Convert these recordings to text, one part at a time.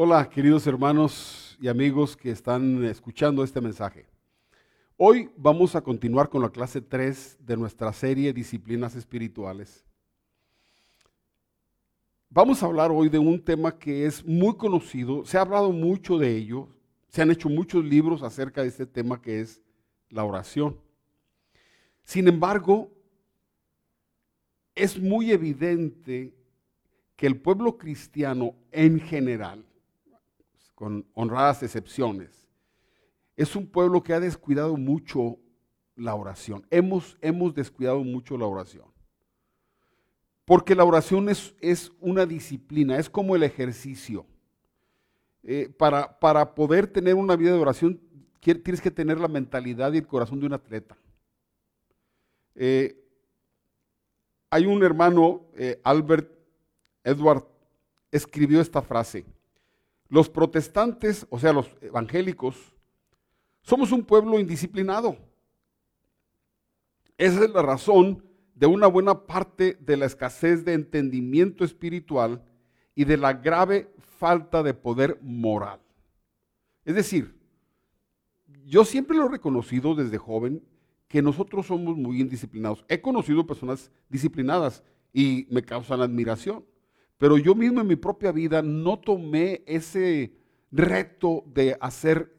Hola, queridos hermanos y amigos que están escuchando este mensaje. Hoy vamos a continuar con la clase 3 de nuestra serie Disciplinas Espirituales. Vamos a hablar hoy de un tema que es muy conocido, se ha hablado mucho de ello, se han hecho muchos libros acerca de este tema que es la oración. Sin embargo, es muy evidente que el pueblo cristiano en general con honradas excepciones. Es un pueblo que ha descuidado mucho la oración. Hemos, hemos descuidado mucho la oración. Porque la oración es, es una disciplina, es como el ejercicio. Eh, para, para poder tener una vida de oración tienes que tener la mentalidad y el corazón de un atleta. Eh, hay un hermano, eh, Albert Edward, escribió esta frase. Los protestantes, o sea, los evangélicos, somos un pueblo indisciplinado. Esa es la razón de una buena parte de la escasez de entendimiento espiritual y de la grave falta de poder moral. Es decir, yo siempre lo he reconocido desde joven que nosotros somos muy indisciplinados. He conocido personas disciplinadas y me causan admiración. Pero yo mismo en mi propia vida no tomé ese reto de hacer,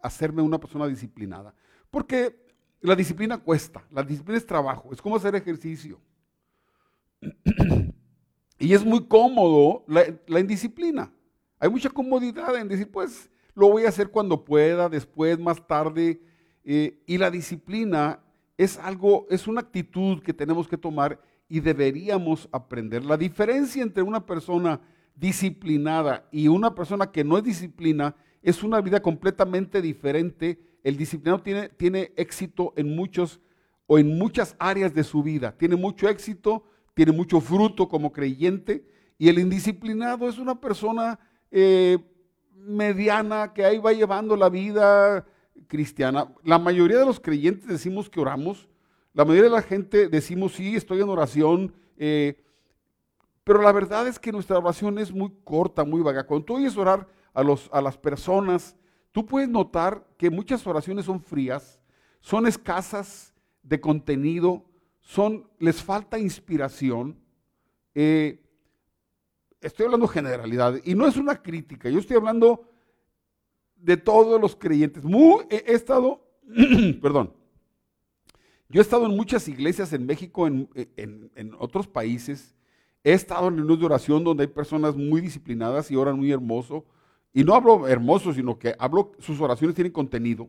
hacerme una persona disciplinada. Porque la disciplina cuesta, la disciplina es trabajo, es como hacer ejercicio. y es muy cómodo la, indisciplina. Hay mucha comodidad en decir, pues lo voy a hacer cuando pueda, después, más tarde. Eh, y la disciplina es algo, es una actitud que tenemos que tomar y deberíamos aprender. La diferencia entre una persona disciplinada y una persona que no es disciplina es una vida completamente diferente. El disciplinado tiene, tiene éxito en muchos o en muchas áreas de su vida. Tiene mucho éxito, tiene mucho fruto como creyente. Y el indisciplinado es una persona eh, mediana que ahí va llevando la vida cristiana. La mayoría de los creyentes decimos que oramos, la mayoría de la gente decimos, sí, estoy en oración, eh, pero la verdad es que nuestra oración es muy corta, muy vaga. Cuando tú oyes orar a, los, a las personas, tú puedes notar que muchas oraciones son frías, son escasas de contenido, son, les falta inspiración. Eh, estoy hablando generalidades y no es una crítica, yo estoy hablando de todos los creyentes. Muy, he estado, perdón, yo he estado en muchas iglesias en México, en, otros países. He estado en reuniones de oración donde hay personas muy disciplinadas y oran muy hermoso. Y no hablo hermoso, sino que hablo, sus oraciones tienen contenido.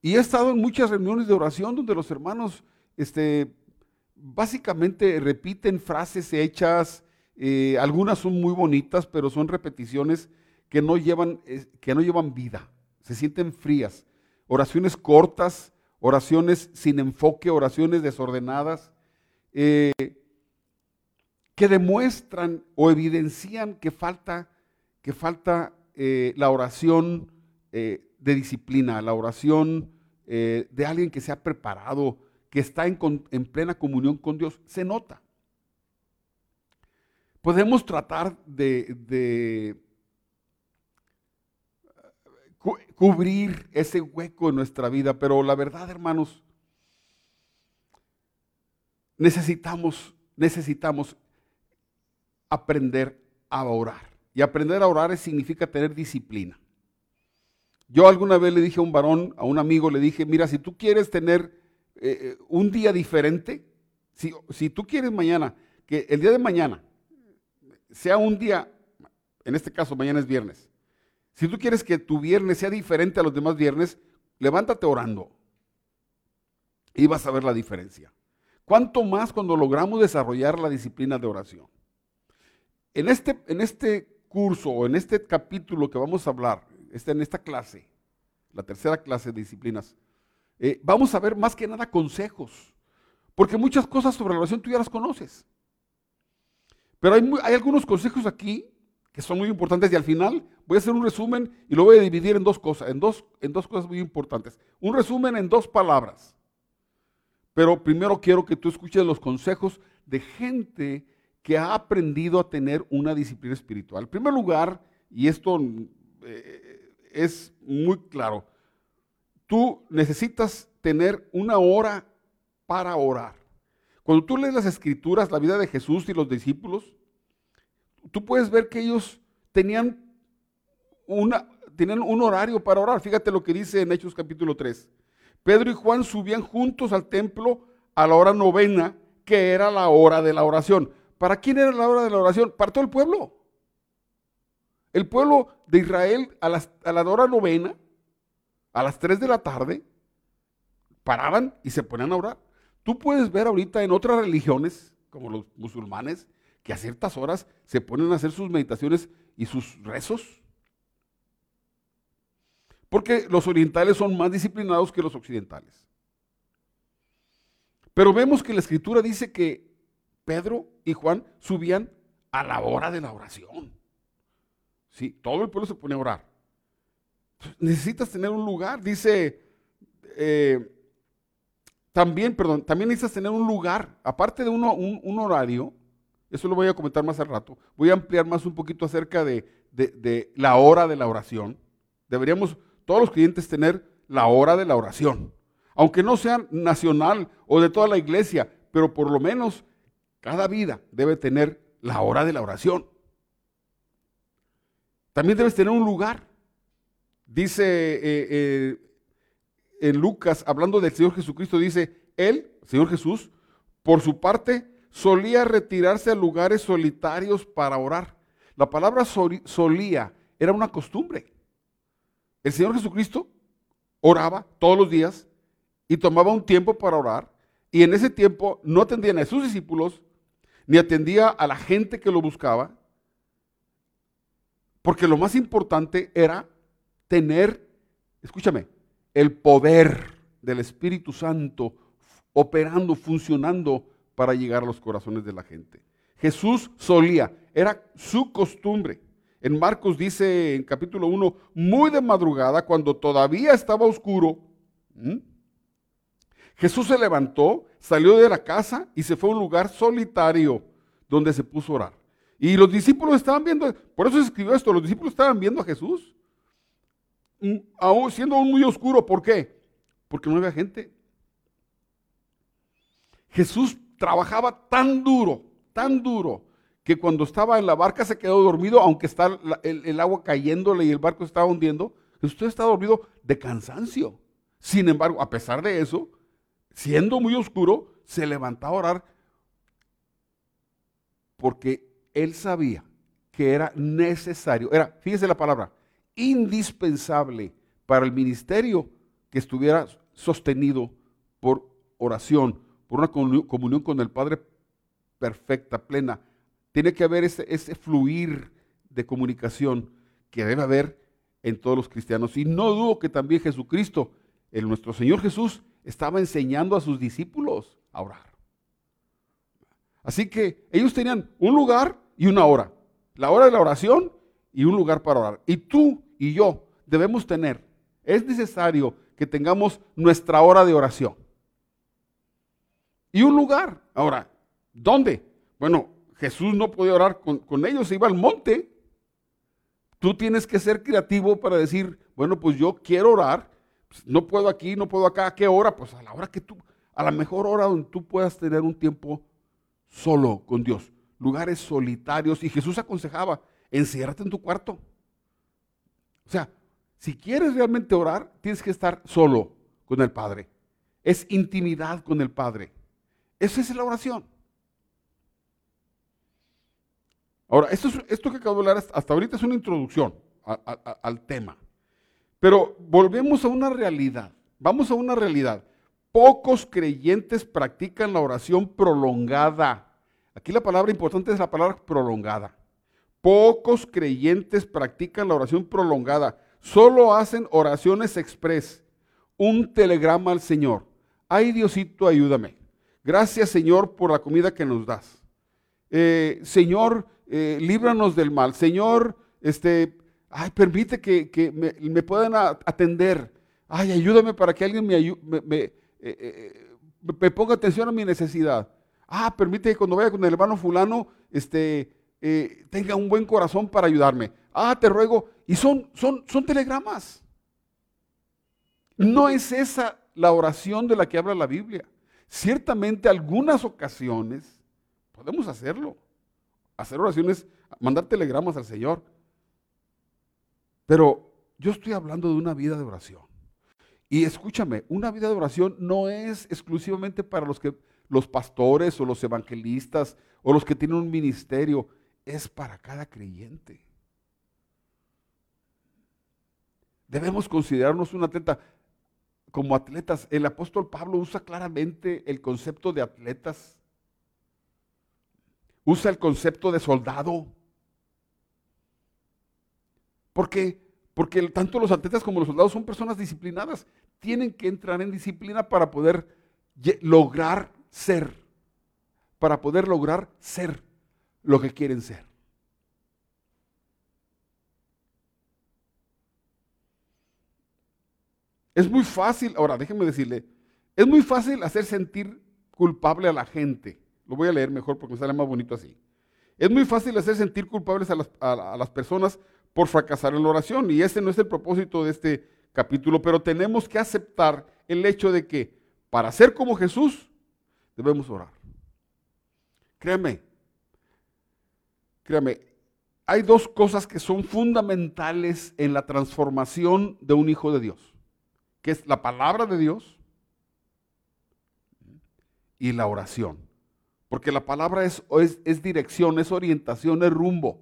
Y he estado en muchas reuniones de oración donde los hermanos este, básicamente repiten frases hechas, eh, algunas son muy bonitas, pero son repeticiones que no, llevan, que no llevan vida, se sienten frías. Oraciones cortas, oraciones sin enfoque, oraciones desordenadas, eh, que demuestran o evidencian que falta, que falta eh, la oración eh, de disciplina, la oración de alguien que se ha preparado, que está en, en plena comunión con Dios, se nota. Podemos tratar de cubrir ese hueco en nuestra vida, pero la verdad, hermanos, necesitamos, necesitamos aprender a orar. Y aprender a orar significa tener disciplina. Yo alguna vez le dije a un varón, a un amigo, le dije, mira, si tú quieres tener eh, eh, un día diferente, si, si tú quieres mañana, que el día de mañana sea un día, en este caso mañana es viernes, si tú quieres que tu viernes sea diferente a los demás viernes, levántate orando y vas a ver la diferencia. ¿Cuánto más cuando logramos desarrollar la disciplina de oración? En este, en este curso o en este capítulo que vamos a hablar, este, en esta clase, la tercera clase de disciplinas, eh, vamos a ver más que nada consejos. Porque muchas cosas sobre la oración tú ya las conoces. Pero hay, hay algunos consejos aquí que son muy importantes y al final voy a hacer un resumen y lo voy a dividir en dos cosas, en dos, en dos cosas muy importantes. Un resumen en dos palabras. Pero primero quiero que tú escuches los consejos de gente que ha aprendido a tener una disciplina espiritual. En primer lugar, y esto eh, es muy claro. Tú necesitas tener una hora para orar. Cuando tú lees las escrituras, la vida de Jesús y los discípulos, tú puedes ver que ellos tenían, una, tenían un horario para orar. Fíjate lo que dice en Hechos capítulo 3. Pedro y Juan subían juntos al templo a la hora novena, que era la hora de la oración. ¿Para quién era la hora de la oración? Para todo el pueblo. El pueblo de Israel a, a la hora novena, a las 3 de la tarde, paraban y se ponían a orar. Tú puedes ver ahorita en otras religiones, como los musulmanes, que a ciertas horas se ponen a hacer sus meditaciones y sus rezos. Porque los orientales son más disciplinados que los occidentales. Pero vemos que la escritura dice que Pedro y Juan subían a la hora de la oración. Sí, todo el pueblo se pone a orar. Necesitas tener un lugar, dice, eh, también, perdón, también necesitas tener un lugar, aparte de uno, un, horario, eso lo voy a comentar más al rato, voy a ampliar más un poquito acerca de, de la hora de la oración. Deberíamos todos los clientes tener la hora de la oración, aunque no sea nacional o de toda la iglesia, pero por lo menos cada vida debe tener la hora de la oración. También debes tener un lugar. Dice eh, eh, en Lucas, hablando del Señor Jesucristo, dice, Él, Señor Jesús, por su parte, solía retirarse a lugares solitarios para orar. La palabra solía era una costumbre. El Señor Jesucristo oraba todos los días y tomaba un tiempo para orar. Y en ese tiempo no atendían a sus discípulos, ni atendía a la gente que lo buscaba, porque lo más importante era tener, escúchame, el poder del Espíritu Santo operando, funcionando para llegar a los corazones de la gente. Jesús solía, era su costumbre. En Marcos dice en capítulo 1, muy de madrugada, cuando todavía estaba oscuro, Jesús se levantó, salió de la casa y se fue a un lugar solitario donde se puso a orar. Y los discípulos estaban viendo, por eso se escribió esto, los discípulos estaban viendo a Jesús aún siendo muy oscuro. ¿Por qué? Porque no había gente. Jesús trabajaba tan duro, tan duro, que cuando estaba en la barca se quedó dormido, aunque está el, agua cayéndole y el barco estaba hundiendo. Usted está dormido de cansancio. Sin embargo, a pesar de eso, siendo muy oscuro, se levantaba a orar porque él sabía que era necesario, era, fíjese la palabra, indispensable para el ministerio que estuviera sostenido por oración, por una comunión con el Padre perfecta, plena. Tiene que haber ese, ese fluir de comunicación que debe haber en todos los cristianos. Y no dudo que también Jesucristo, el nuestro Señor Jesús, estaba enseñando a sus discípulos a orar. Así que ellos tenían un lugar y una hora. La hora de la oración y un lugar para orar. Y tú y yo debemos tener, es necesario que tengamos nuestra hora de oración. Y un lugar. Ahora, ¿dónde? Bueno, Jesús no podía orar con, ellos, se iba al monte. Tú tienes que ser creativo para decir, bueno, pues yo quiero orar, pues no puedo aquí, no puedo acá, ¿a qué hora? Pues a la hora que tú, a la mejor hora donde tú puedas tener un tiempo solo con Dios, lugares solitarios. Y Jesús aconsejaba, enciérrate en tu cuarto. O sea, si quieres realmente orar, tienes que estar solo con el Padre. Es intimidad con el Padre. Esa es la oración. Ahora, esto, esto que acabo de hablar hasta ahorita es una introducción al tema. Pero volvemos a una realidad. Vamos a una realidad. Pocos creyentes practican la oración prolongada. Aquí la palabra importante es la palabra prolongada. Pocos creyentes practican la oración prolongada, solo hacen oraciones express, un telegrama al Señor. Ay Diosito, ayúdame. Gracias Señor por la comida que nos das. Eh, Señor, eh, líbranos del mal. Señor, este, ay, permite que, me, puedan atender. Ay, ayúdame para que alguien me, eh, me, ponga atención a mi necesidad. Ah, permite que cuando vaya con el hermano fulano, este, tenga un buen corazón para ayudarme. ah, te ruego, y son, son, son telegramas. No es esa la oración de la que habla la Biblia. Ciertamente algunas ocasiones podemos hacerlo. Hacer oraciones, mandar telegramas al Señor. Pero yo estoy hablando de una vida de oración. Y escúchame, una vida de oración no es exclusivamente para los que los pastores o los evangelistas o los que tienen un ministerio, es para cada creyente. Debemos considerarnos un atleta como atletas. El apóstol Pablo usa claramente el concepto de atletas. Usa el concepto de soldado. Porque porque tanto los atletas como los soldados son personas disciplinadas. Tienen que entrar en disciplina para poder lograr ser. Para poder lograr ser lo que quieren ser. Es muy fácil, ahora déjenme decirle, es muy fácil hacer sentir culpable a la gente. Lo voy a leer mejor porque me sale más bonito así. Es muy fácil hacer sentir culpables a las, a las personas por fracasar en la oración. Y ese no es el propósito de este capítulo, pero tenemos que aceptar el hecho de que para ser como Jesús debemos orar. Créame, créame, hay dos cosas que son fundamentales en la transformación de un hijo de Dios, que es la palabra de Dios y la oración. Porque la palabra es, es, dirección, es orientación, es rumbo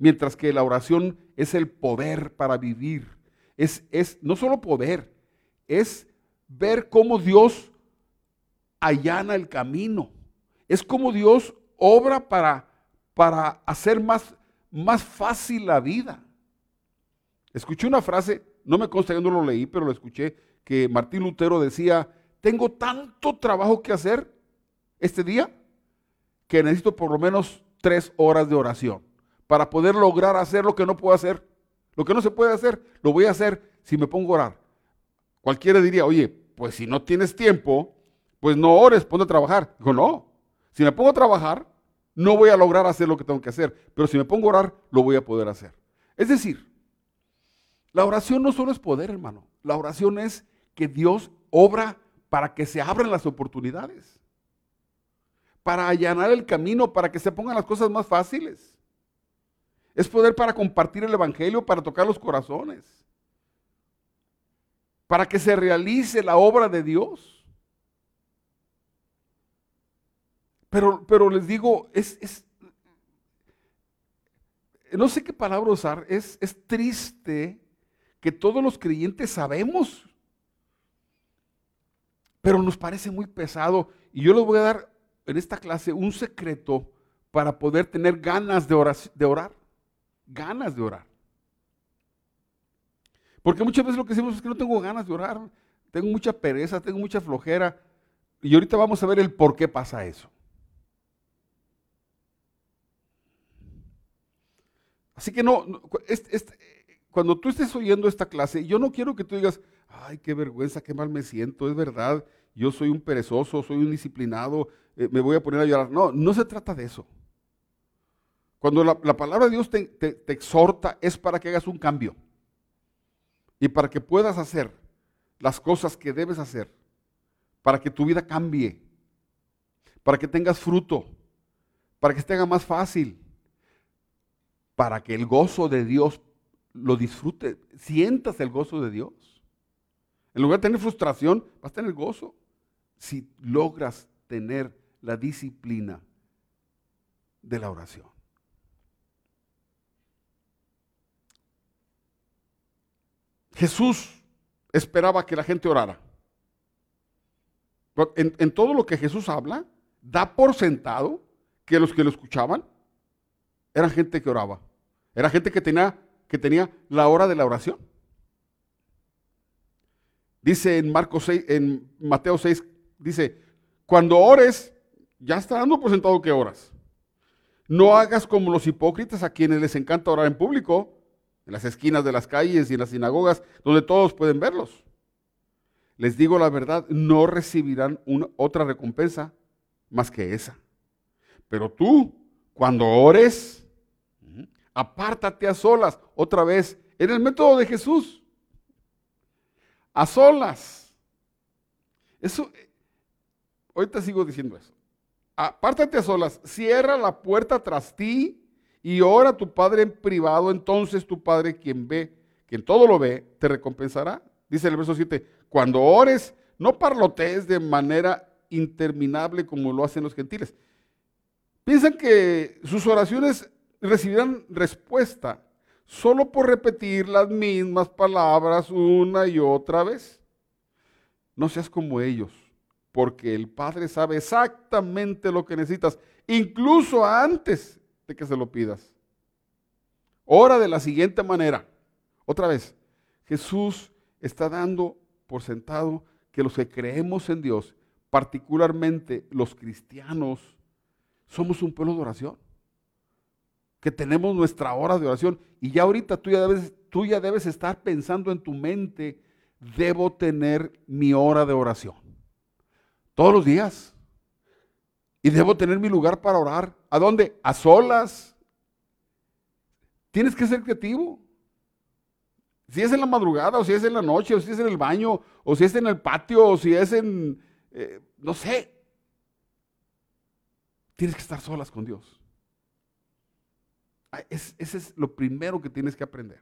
mientras que la oración es el poder para vivir. Es, es no solo poder, es ver cómo Dios allana el camino. Es como Dios obra para, para hacer más, más fácil la vida. Escuché una frase, no me consta, yo no lo leí, pero lo escuché, que Martín Lutero decía, tengo tanto trabajo que hacer este día que necesito por lo menos tres horas de oración para poder lograr hacer lo que no puedo hacer. Lo que no se puede hacer, lo voy a hacer si me pongo a orar. Cualquiera diría, oye, pues si no tienes tiempo, pues no ores, ponte a trabajar. Dijo, no, si me pongo a trabajar, no voy a lograr hacer lo que tengo que hacer, pero si me pongo a orar, lo voy a poder hacer. Es decir, la oración no solo es poder, hermano, la oración es que Dios obra para que se abran las oportunidades, para allanar el camino, para que se pongan las cosas más fáciles. Es poder para compartir el Evangelio, para tocar los corazones. Para que se realice la obra de Dios. Pero, pero les digo, es, es, no sé qué palabra usar, es, es triste que todos los creyentes sabemos, pero nos parece muy pesado. Y yo les voy a dar en esta clase un secreto para poder tener ganas de, de orar ganas de orar. Porque muchas veces lo que decimos es que no tengo ganas de orar, tengo mucha pereza, tengo mucha flojera. Y ahorita vamos a ver el por qué pasa eso. Así que no, cuando tú estés oyendo esta clase, yo no quiero que tú digas, ay, qué vergüenza, qué mal me siento, es verdad, yo soy un perezoso, soy un disciplinado, eh, me voy a poner a llorar. No, no se trata de eso. Cuando la, palabra de Dios te, exhorta es para que hagas un cambio y para que puedas hacer las cosas que debes hacer, para que tu vida cambie, para que tengas fruto, para que te haga más fácil, para que el gozo de Dios lo disfrute, sientas el gozo de Dios. En lugar de tener frustración, vas a tener gozo si logras tener la disciplina de la oración. Jesús esperaba que la gente orara. En, todo lo que Jesús habla, da por sentado que los que lo escuchaban eran gente que oraba. Era gente que tenía, que tenía la hora de la oración. Dice en Marcos 6, en Mateo 6, dice, cuando ores, ya está dando por sentado que oras. No hagas como los hipócritas a quienes les encanta orar en público en las esquinas de las calles y en las sinagogas, donde todos pueden verlos. Les digo la verdad, no recibirán otra recompensa más que esa. Pero tú, cuando ores, apártate a solas. Otra vez, en el método de Jesús. A solas. Eso, ahorita sigo diciendo eso. Apártate a solas, cierra la puerta tras ti y ora a tu Padre en privado, entonces tu Padre quien ve, quien todo lo ve, te recompensará. Dice el verso 7, cuando ores, no parlotees de manera interminable como lo hacen los gentiles. Piensan que sus oraciones recibirán respuesta solo por repetir las mismas palabras una y otra vez. No seas como ellos, porque el Padre sabe exactamente lo que necesitas, incluso antes de que se lo pidas. Ora de la siguiente manera. Otra vez, Jesús está dando por sentado que los que creemos en Dios, particularmente los cristianos, somos un pueblo de oración. Que tenemos nuestra hora de oración. Y ya ahorita tú ya debes, tú ya debes estar pensando en tu mente, debo tener mi hora de oración. Todos los días. Y debo tener mi lugar para orar. ¿A dónde? A solas. Tienes que ser creativo. Si es en la madrugada, o si es en la noche, o si es en el baño, o si es en el patio, o si es en, eh, no sé. Tienes que estar solas con Dios. Ese es lo primero que tienes que aprender.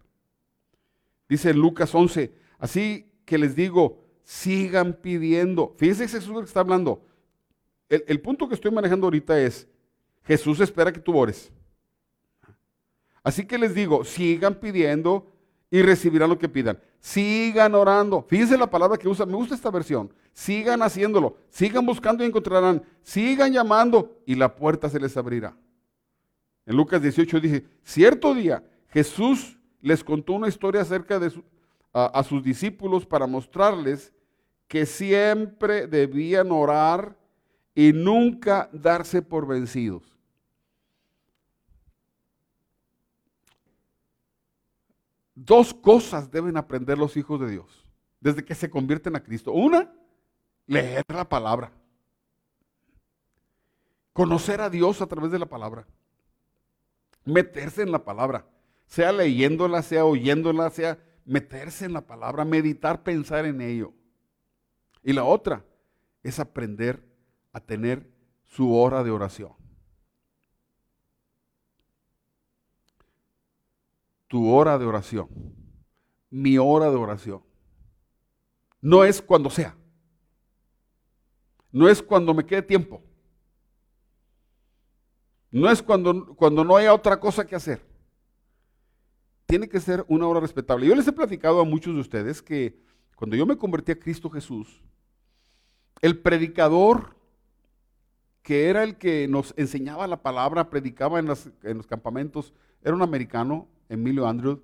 Dice Lucas 11, así que les digo, sigan pidiendo. Fíjense que Jesús está hablando. El, el, punto que estoy manejando ahorita es, Jesús espera que tú ores. Así que les digo, sigan pidiendo y recibirán lo que pidan. Sigan orando. Fíjense la palabra que usa. Me gusta esta versión. Sigan haciéndolo. Sigan buscando y encontrarán. Sigan llamando y la puerta se les abrirá. En Lucas 18 dice, cierto día Jesús les contó una historia acerca de a sus discípulos para mostrarles que siempre debían orar y nunca darse por vencidos. Dos cosas deben aprender los hijos de Dios desde que se convierten a Cristo. Una, leer la palabra. Conocer a Dios a través de la palabra. Meterse en la palabra. Sea leyéndola, sea oyéndola, sea meterse en la palabra, meditar, pensar en ello. Y la otra es aprender a tener su hora de oración. tu hora de oración, mi hora de oración. No es cuando sea. No es cuando me quede tiempo. No es cuando, cuando no haya otra cosa que hacer. Tiene que ser una hora respetable. Yo les he platicado a muchos de ustedes que cuando yo me convertí a Cristo Jesús, el predicador que era el que nos enseñaba la palabra, predicaba en, en los campamentos, era un americano, Emilio Andrew.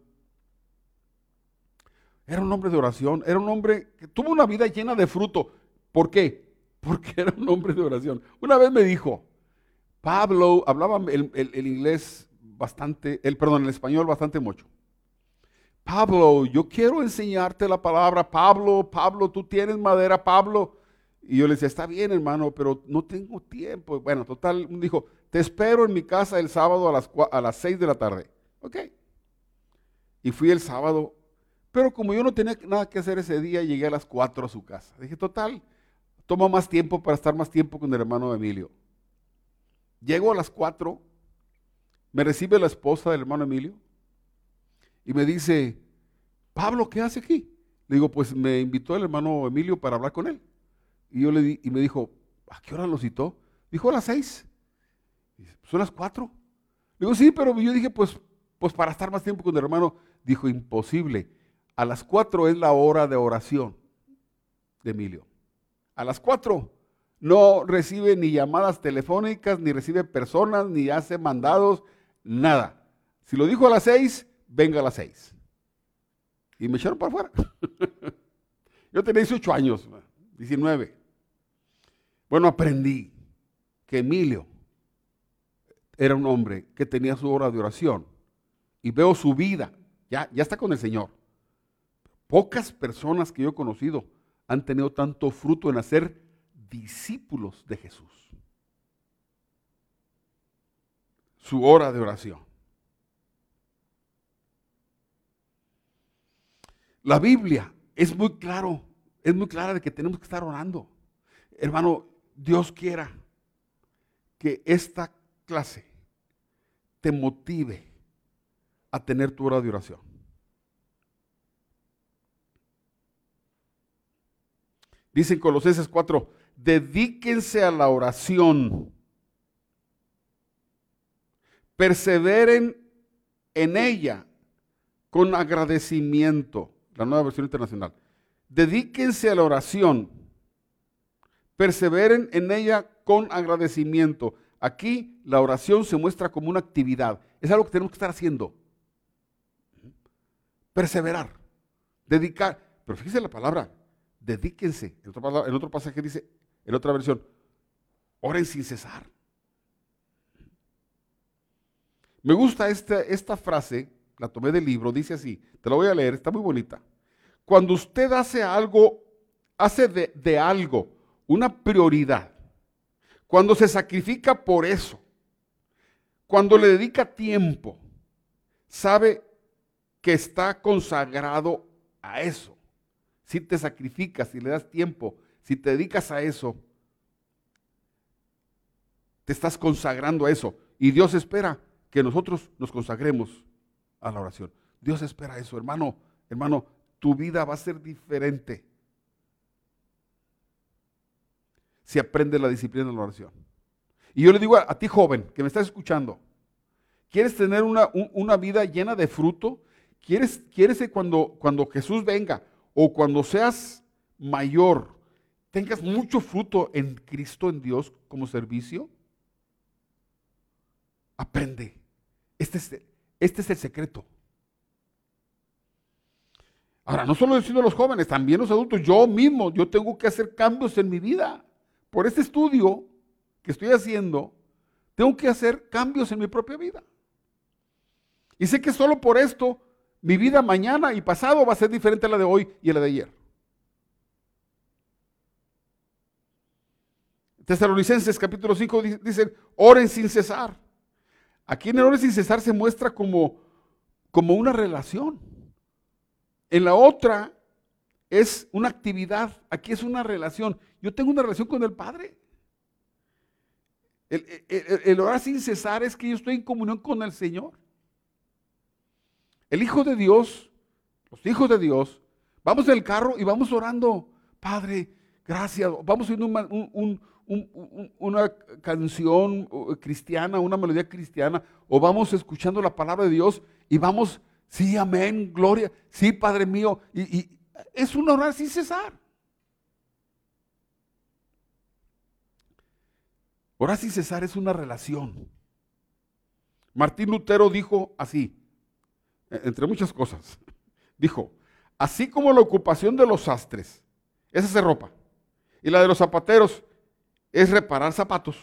Era un hombre de oración, era un hombre que tuvo una vida llena de fruto. ¿Por qué? Porque era un hombre de oración. Una vez me dijo, Pablo, hablaba el, inglés bastante, el, perdón, el español bastante mucho. Pablo, yo quiero enseñarte la palabra. Pablo, Pablo, tú tienes madera, Pablo. Y yo le decía, está bien, hermano, pero no tengo tiempo. Bueno, total, dijo, te espero en mi casa el sábado a las, a las 6 de la tarde. Ok. Y fui el sábado, pero como yo no tenía nada que hacer ese día, llegué a las 4 a su casa. Dije, total, toma más tiempo para estar más tiempo con el hermano Emilio. Llego a las 4, me recibe la esposa del hermano Emilio y me dice, Pablo, ¿qué hace aquí? Le digo, pues me invitó el hermano Emilio para hablar con él. Y yo le di, y me dijo, ¿a qué hora lo citó? Dijo a las 6. Son las 4. Le digo, sí, pero yo dije, pues, pues para estar más tiempo con el hermano. Dijo, imposible. A las cuatro es la hora de oración de Emilio. A las cuatro no recibe ni llamadas telefónicas, ni recibe personas, ni hace mandados, nada. Si lo dijo a las seis, venga a las seis. Y me echaron para afuera. Yo tenía 18 años, 19. Bueno, aprendí que Emilio era un hombre que tenía su hora de oración y veo su vida, ya, ya está con el Señor. Pocas personas que yo he conocido han tenido tanto fruto en hacer discípulos de Jesús. Su hora de oración. La Biblia es muy claro, es muy clara de que tenemos que estar orando. Hermano, Dios quiera que esta clase te motive a tener tu hora de oración. Dicen Colosenses 4, dedíquense a la oración, perseveren en ella con agradecimiento. La nueva versión internacional. Dedíquense a la oración, perseveren en ella con agradecimiento. Aquí la oración se muestra como una actividad. Es algo que tenemos que estar haciendo. Perseverar, dedicar. Pero fíjese la palabra, dedíquense. En otro, en otro pasaje dice, en otra versión, oren sin cesar. Me gusta esta, esta frase, la tomé del libro, dice así, te la voy a leer, está muy bonita. Cuando usted hace algo, hace de, de algo una prioridad, cuando se sacrifica por eso, cuando le dedica tiempo, sabe que está consagrado a eso. Si te sacrificas, si le das tiempo, si te dedicas a eso, te estás consagrando a eso. Y Dios espera que nosotros nos consagremos a la oración. Dios espera eso, hermano. Hermano, tu vida va a ser diferente si aprendes la disciplina de la oración. Y yo le digo a, ti joven que me estás escuchando, ¿quieres tener una, una vida llena de fruto? ¿Quieres, quieres que cuando, cuando Jesús venga o cuando seas mayor, tengas mucho fruto en Cristo, en Dios, como servicio? Aprende. Este es, este es el secreto. Ahora, no solo decirlo a los jóvenes, también los adultos, yo mismo, yo tengo que hacer cambios en mi vida. Por este estudio que estoy haciendo, tengo que hacer cambios en mi propia vida. Y sé que solo por esto mi vida mañana y pasado va a ser diferente a la de hoy y a la de ayer. Tesalonicenses capítulo 5 dicen, oren sin cesar. Aquí en el oren sin cesar se muestra como, como una relación. En la otra es una actividad, aquí es una relación. Yo tengo una relación con el Padre. El, orar sin cesar es que yo estoy en comunión con el Señor. El Hijo de Dios, los hijos de Dios, vamos en el carro y vamos orando, Padre, gracias. Vamos una canción cristiana, una melodía cristiana, o vamos escuchando la palabra de Dios y vamos, sí, amén, gloria, sí, Padre mío, y, es un orar sin cesar. Orar sin cesar es una relación. Martín Lutero dijo así, e, entre muchas cosas, dijo, así como la ocupación de los sastres es hacer ropa, y la de los zapateros es reparar zapatos,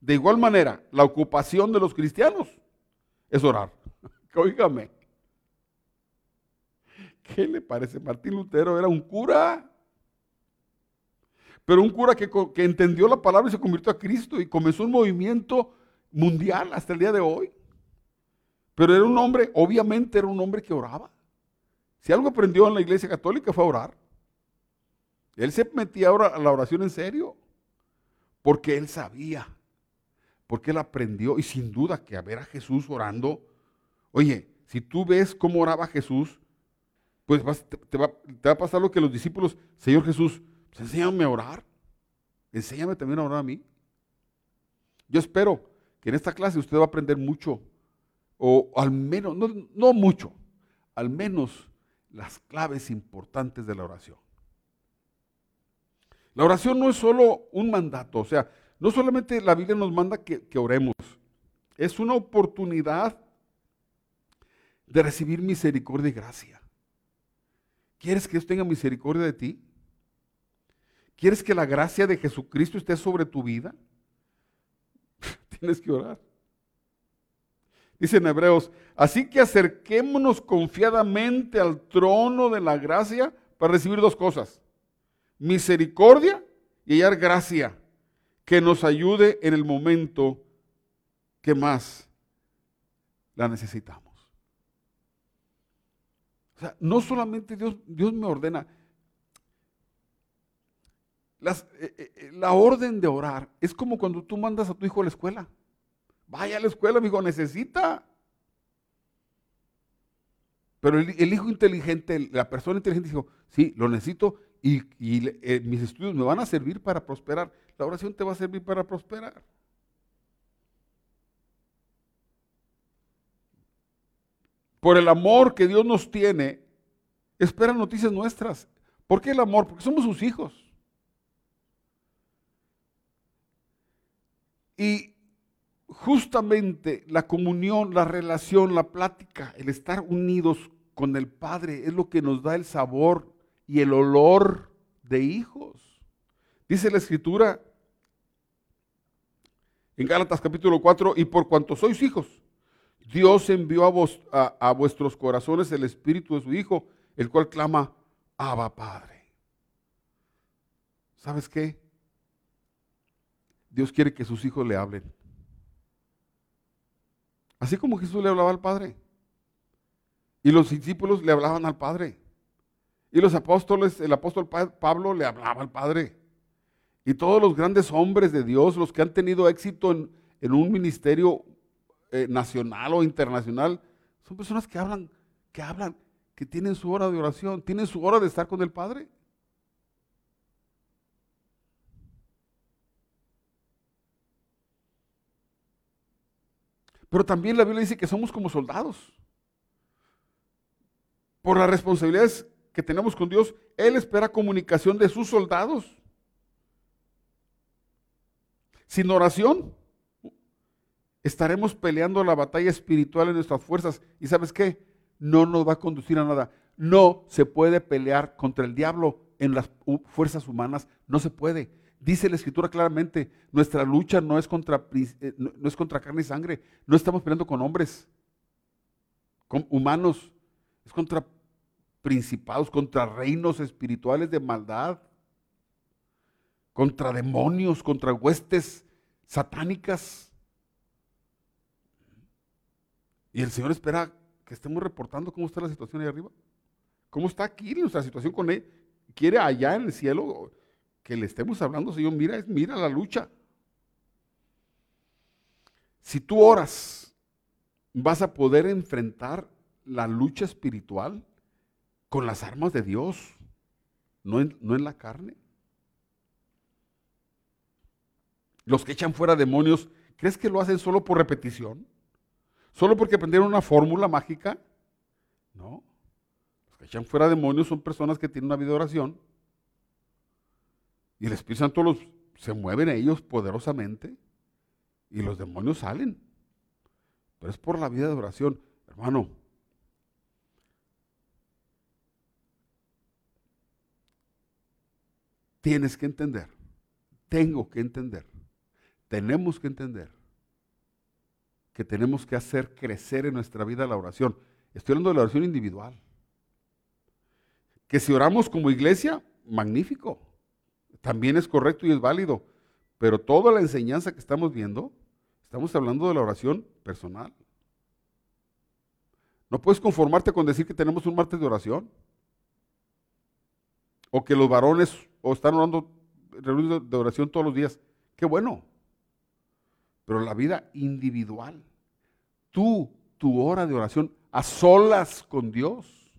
de igual manera, la ocupación de los cristianos es orar. Óigame. ¿Qué le parece? Martín Lutero era un cura. Pero un cura que, que, entendió la palabra y se convirtió a Cristo y comenzó un movimiento mundial hasta el día de hoy. Pero era un hombre, obviamente era un hombre que oraba. Si algo aprendió en la iglesia católica fue a orar. Él se metía ahora a la oración en serio. Porque él sabía. Porque él aprendió. Y sin duda que a ver a Jesús orando. Oye, si tú ves cómo oraba Jesús, pues te, va, a pasar lo que los discípulos, Señor Jesús, pues enséñame a orar. Enséñame también a orar a mí. Yo espero que en esta clase usted va a aprender mucho, o al menos, no, no mucho, al menos las claves importantes de la oración. La oración no es solo un mandato, o sea, no solamente la Biblia nos manda que, oremos, es una oportunidad de recibir misericordia y gracia. ¿Quieres que Dios tenga misericordia de ti? ¿Quieres que la gracia de Jesucristo esté sobre tu vida? Tienes que orar. Dice en Hebreos, así que acerquémonos confiadamente al trono de la gracia para recibir dos cosas. Misericordia y hallar gracia que nos ayude en el momento que más la necesitamos. O sea, no solamente Dios, Dios me ordena. Eh, eh, eh, la orden de orar es como cuando tú mandas a tu hijo a la escuela. Vaya a la escuela, mi hijo, necesita. Pero el, hijo inteligente, la persona inteligente dijo, sí, lo necesito y, mis estudios me van a servir para prosperar. La oración te va a servir para prosperar. por el amor que Dios nos tiene, espera noticias nuestras. ¿Por qué el amor? Porque somos sus hijos. Y justamente la comunión, la relación, la plática, el estar unidos con el Padre es lo que nos da el sabor y el olor de hijos. Dice la Escritura en Gálatas capítulo 4, y por cuanto sois hijos, Dios envió a, vuestros corazones el Espíritu de su Hijo, el cual clama, Abba Padre. ¿Sabes qué? Dios quiere que sus hijos le hablen. Así como Jesús le hablaba al Padre. Y los discípulos le hablaban al Padre. Y los apóstoles, el apóstol Pablo le hablaba al Padre. Y todos los grandes hombres de Dios, los que han tenido éxito en, un ministerio eh, nacional o internacional, son personas que hablan, que hablan, que tienen su hora de oración, tienen su hora de estar con el Padre. Pero también la Biblia dice que somos como soldados. Por las responsabilidades que tenemos con Dios, Él espera comunicación de sus soldados. Sin oración, estaremos peleando la batalla espiritual en nuestras fuerzas. ¿Y sabes qué? No nos va a conducir a nada. No se puede pelear contra el diablo en las fuerzas humanas. No se puede. Dice la escritura claramente, nuestra lucha no es contra, eh, no es contra carne y sangre. No estamos peleando con hombres, con humanos. Es contra principados, contra reinos espirituales de maldad, contra demonios, contra huestes satánicas. Y el Señor espera que estemos reportando cómo está la situación ahí arriba. ¿Cómo está aquí nuestra situación con Él? Quiere allá en el cielo que le estemos hablando, Señor, mira, mira la lucha. Si tú oras, vas a poder enfrentar la lucha espiritual con las armas de Dios, no en, la carne. Los que echan fuera demonios, ¿crees que lo hacen solo por repetición? ¿Solo porque aprendieron una fórmula mágica? No. Los que echan fuera demonios son personas que tienen una vida de oración. Y el Espíritu Santo los, se mueven a ellos poderosamente. Y los demonios salen. Pero es por la vida de oración. Hermano, tienes que entender. Tengo que entender. Tenemos que entender que tenemos que hacer crecer en nuestra vida la oración. Estoy hablando de la oración individual. Que si oramos como iglesia, magnífico. También es correcto y es válido. Pero toda la enseñanza que estamos viendo, estamos hablando de la oración personal. No puedes conformarte con decir que tenemos un martes de oración. O que los varones están orando reunidos de oración todos los días. Qué bueno. Pero la vida individual tú, tu hora de oración a solas con Dios,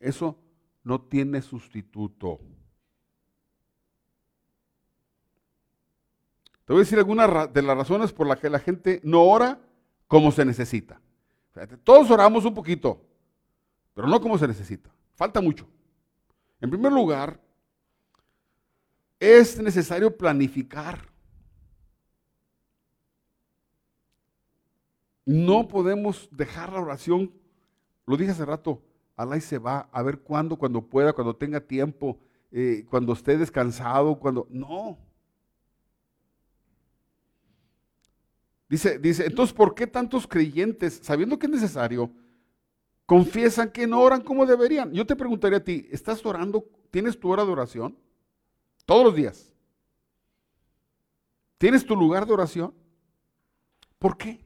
eso no tiene sustituto. Te voy a decir algunas de las razones por las que la gente no ora como se necesita. Todos oramos un poquito, pero no como se necesita. Falta mucho. En primer lugar, es necesario planificar. No podemos dejar la oración, lo dije hace rato, Alá se va a ver cuándo, cuando pueda, cuando tenga tiempo, eh, cuando esté descansado, cuando... No. Dice, dice, entonces, ¿por qué tantos creyentes, sabiendo que es necesario, confiesan que no oran como deberían? Yo te preguntaría a ti, ¿estás orando? ¿Tienes tu hora de oración? Todos los días. ¿Tienes tu lugar de oración? ¿Por qué?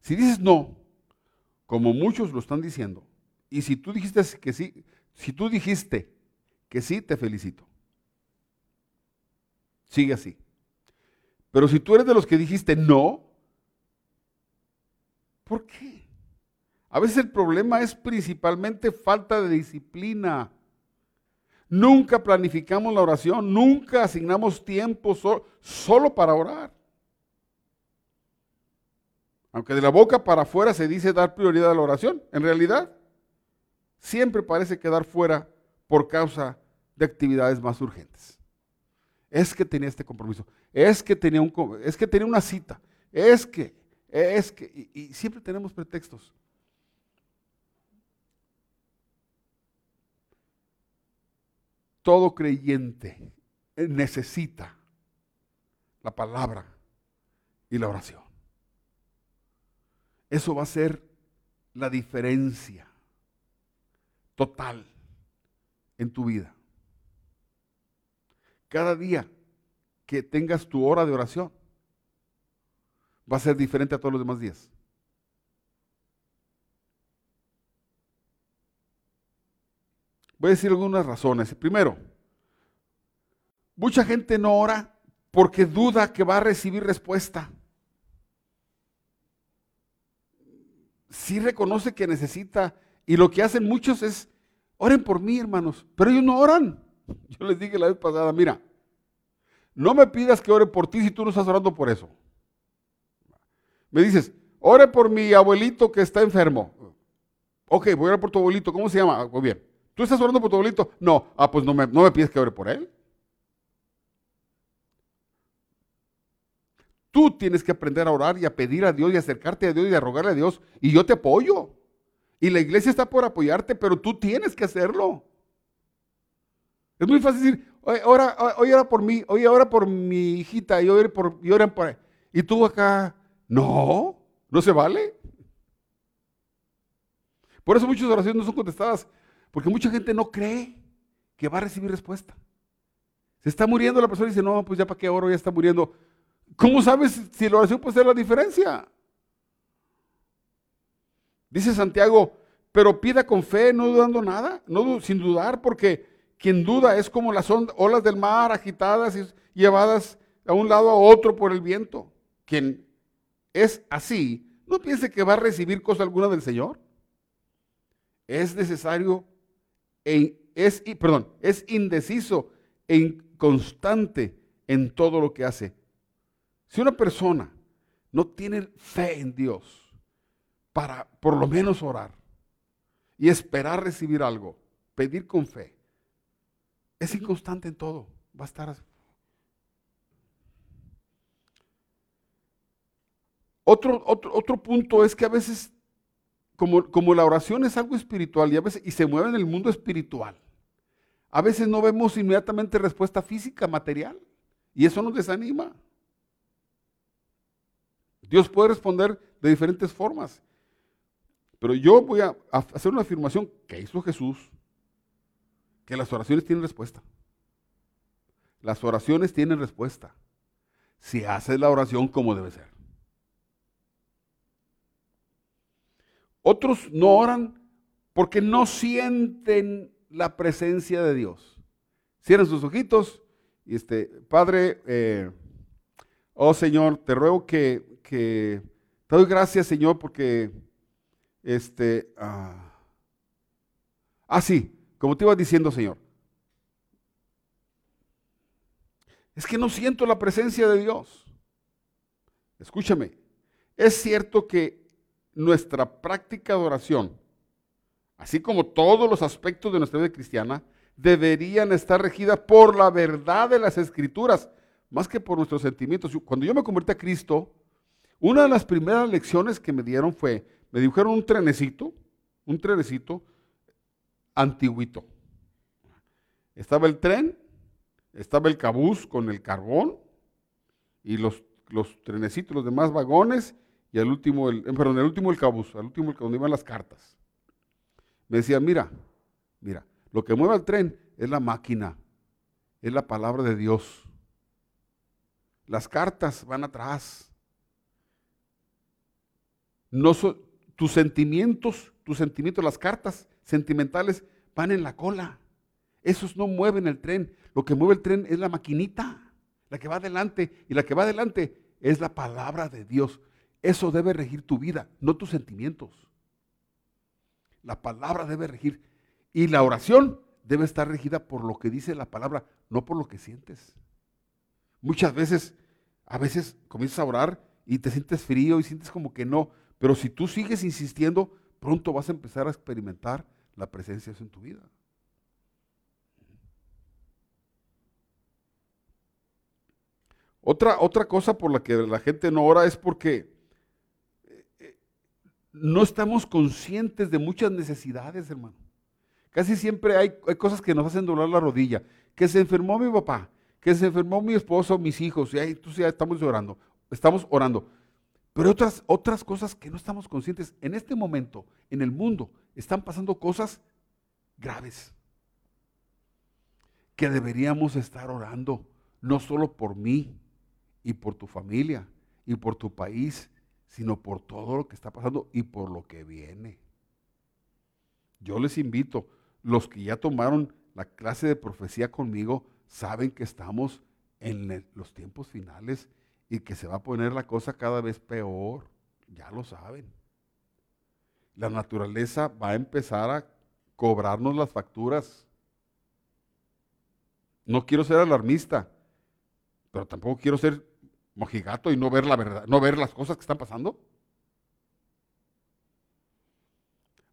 Si dices no, como muchos lo están diciendo, Y si tú dijiste que sí, si tú dijiste que sí, te felicito. Sigue así. Pero si tú eres de los que dijiste no, ¿por qué? A veces el problema es principalmente falta de disciplina. Nunca planificamos la oración, nunca asignamos tiempo solo para orar. Aunque de la boca para afuera se dice dar prioridad a la oración, en realidad siempre parece quedar fuera por causa de actividades más urgentes. Es que tenía este compromiso, es que tenía, un, es que tenía una cita, es que, es que, y siempre tenemos pretextos. Todo creyente necesita la palabra y la oración. Eso va a ser la diferencia total en tu vida. Cada día que tengas tu hora de oración va a ser diferente a todos los demás días. Voy a decir algunas razones. Primero, mucha gente no ora porque duda que va a recibir respuesta. Sí reconoce que necesita y lo que hacen muchos es, oren por mí, hermanos, pero ellos no oran. Yo les dije la vez pasada, mira, no me pidas que ore por ti si tú no estás orando por eso. Me dices, ore por mi abuelito que está enfermo. Ok, voy a orar por tu abuelito. ¿Cómo se llama? Muy bien. ¿Tú estás orando por tu abuelito? No. Ah, pues no me, no me pides que ore por él. Tú tienes que aprender a orar y a pedir a Dios y acercarte a Dios y a rogarle a Dios. Y yo te apoyo. Y la iglesia está por apoyarte, pero tú tienes que hacerlo. Es muy fácil decir, hoy ora, ora por mí, hoy ora por mi hijita, y hoy por, y por... Y tú acá, no, no se vale. Por eso muchas oraciones no son contestadas, porque mucha gente no cree que va a recibir respuesta. Se está muriendo la persona y dice, no, pues ya para qué oro, ya está muriendo. ¿Cómo sabes si la oración puede ser la diferencia? Dice Santiago, pero pida con fe, no dudando nada, no, sin dudar, porque quien duda es como las olas del mar agitadas y llevadas a un lado a otro por el viento. Quien es así, no piense que va a recibir cosa alguna del Señor. Es necesario, es, perdón, es indeciso e inconstante en todo lo que hace. Si una persona no tiene fe en Dios, para por lo menos orar y esperar recibir algo, pedir con fe. Es inconstante en todo, va a estar así. Otro, otro, otro punto es que a veces, como, como la oración es algo espiritual y a veces y se mueve en el mundo espiritual, a veces no vemos inmediatamente respuesta física, material, y eso nos desanima. Dios puede responder de diferentes formas. Pero yo voy a hacer una afirmación que hizo Jesús, que las oraciones tienen respuesta. Las oraciones tienen respuesta. Si haces la oración como debe ser. Otros no oran porque no sienten la presencia de Dios. Cierren sus ojitos y este, Padre, eh, oh Señor, te ruego que, que, te doy gracias Señor porque este, ah, ah, sí, como te iba diciendo, Señor. Es que no siento la presencia de Dios. Escúchame, es cierto que nuestra práctica de oración, así como todos los aspectos de nuestra vida cristiana, deberían estar regidas por la verdad de las escrituras, más que por nuestros sentimientos. Cuando yo me convertí a Cristo, una de las primeras lecciones que me dieron fue, me dibujaron un trenecito, un trenecito antiguito. Estaba el tren, estaba el cabús con el carbón y los, los trenecitos, los demás vagones y al último, el, eh, perdón, el último el cabús, al último donde iban las cartas. Me decía, mira, mira, lo que mueve el tren es la máquina, es la palabra de Dios. Las cartas van atrás. No, tus sentimientos, tus sentimientos, las cartas sentimentales van en la cola. Esos no mueven el tren. Lo que mueve el tren es la maquinita, la que va adelante. Y la que va adelante es la palabra de Dios. Eso debe regir tu vida, no tus sentimientos. La palabra debe regir. Y la oración debe estar regida por lo que dice la palabra, no por lo que sientes. Muchas veces, a veces comienzas a orar y te sientes frío y sientes como que no. Pero si tú sigues insistiendo, pronto vas a empezar a experimentar la presencia en tu vida. Otra, otra cosa por la que la gente no ora es porque no estamos conscientes de muchas necesidades, hermano. Casi siempre hay, cosas que nos hacen doler la rodilla. Que se enfermó mi papá, que se enfermó mi esposo, mis hijos, y ahí entonces ya estamos orando, estamos orando. Pero otras, otras cosas que no estamos conscientes. En este momento, en el mundo, están pasando cosas graves. Que deberíamos estar orando, no solo por mí y por tu familia y por tu país, sino por todo lo que está pasando y por lo que viene. Yo les invito, los que ya tomaron la clase de profecía conmigo, saben que estamos en los tiempos finales y que se va a poner la cosa cada vez peor. Ya lo saben. La naturaleza va a empezar a cobrarnos las facturas. No quiero ser alarmista, pero tampoco quiero ser mojigato y no ver la verdad, no ver las cosas que están pasando.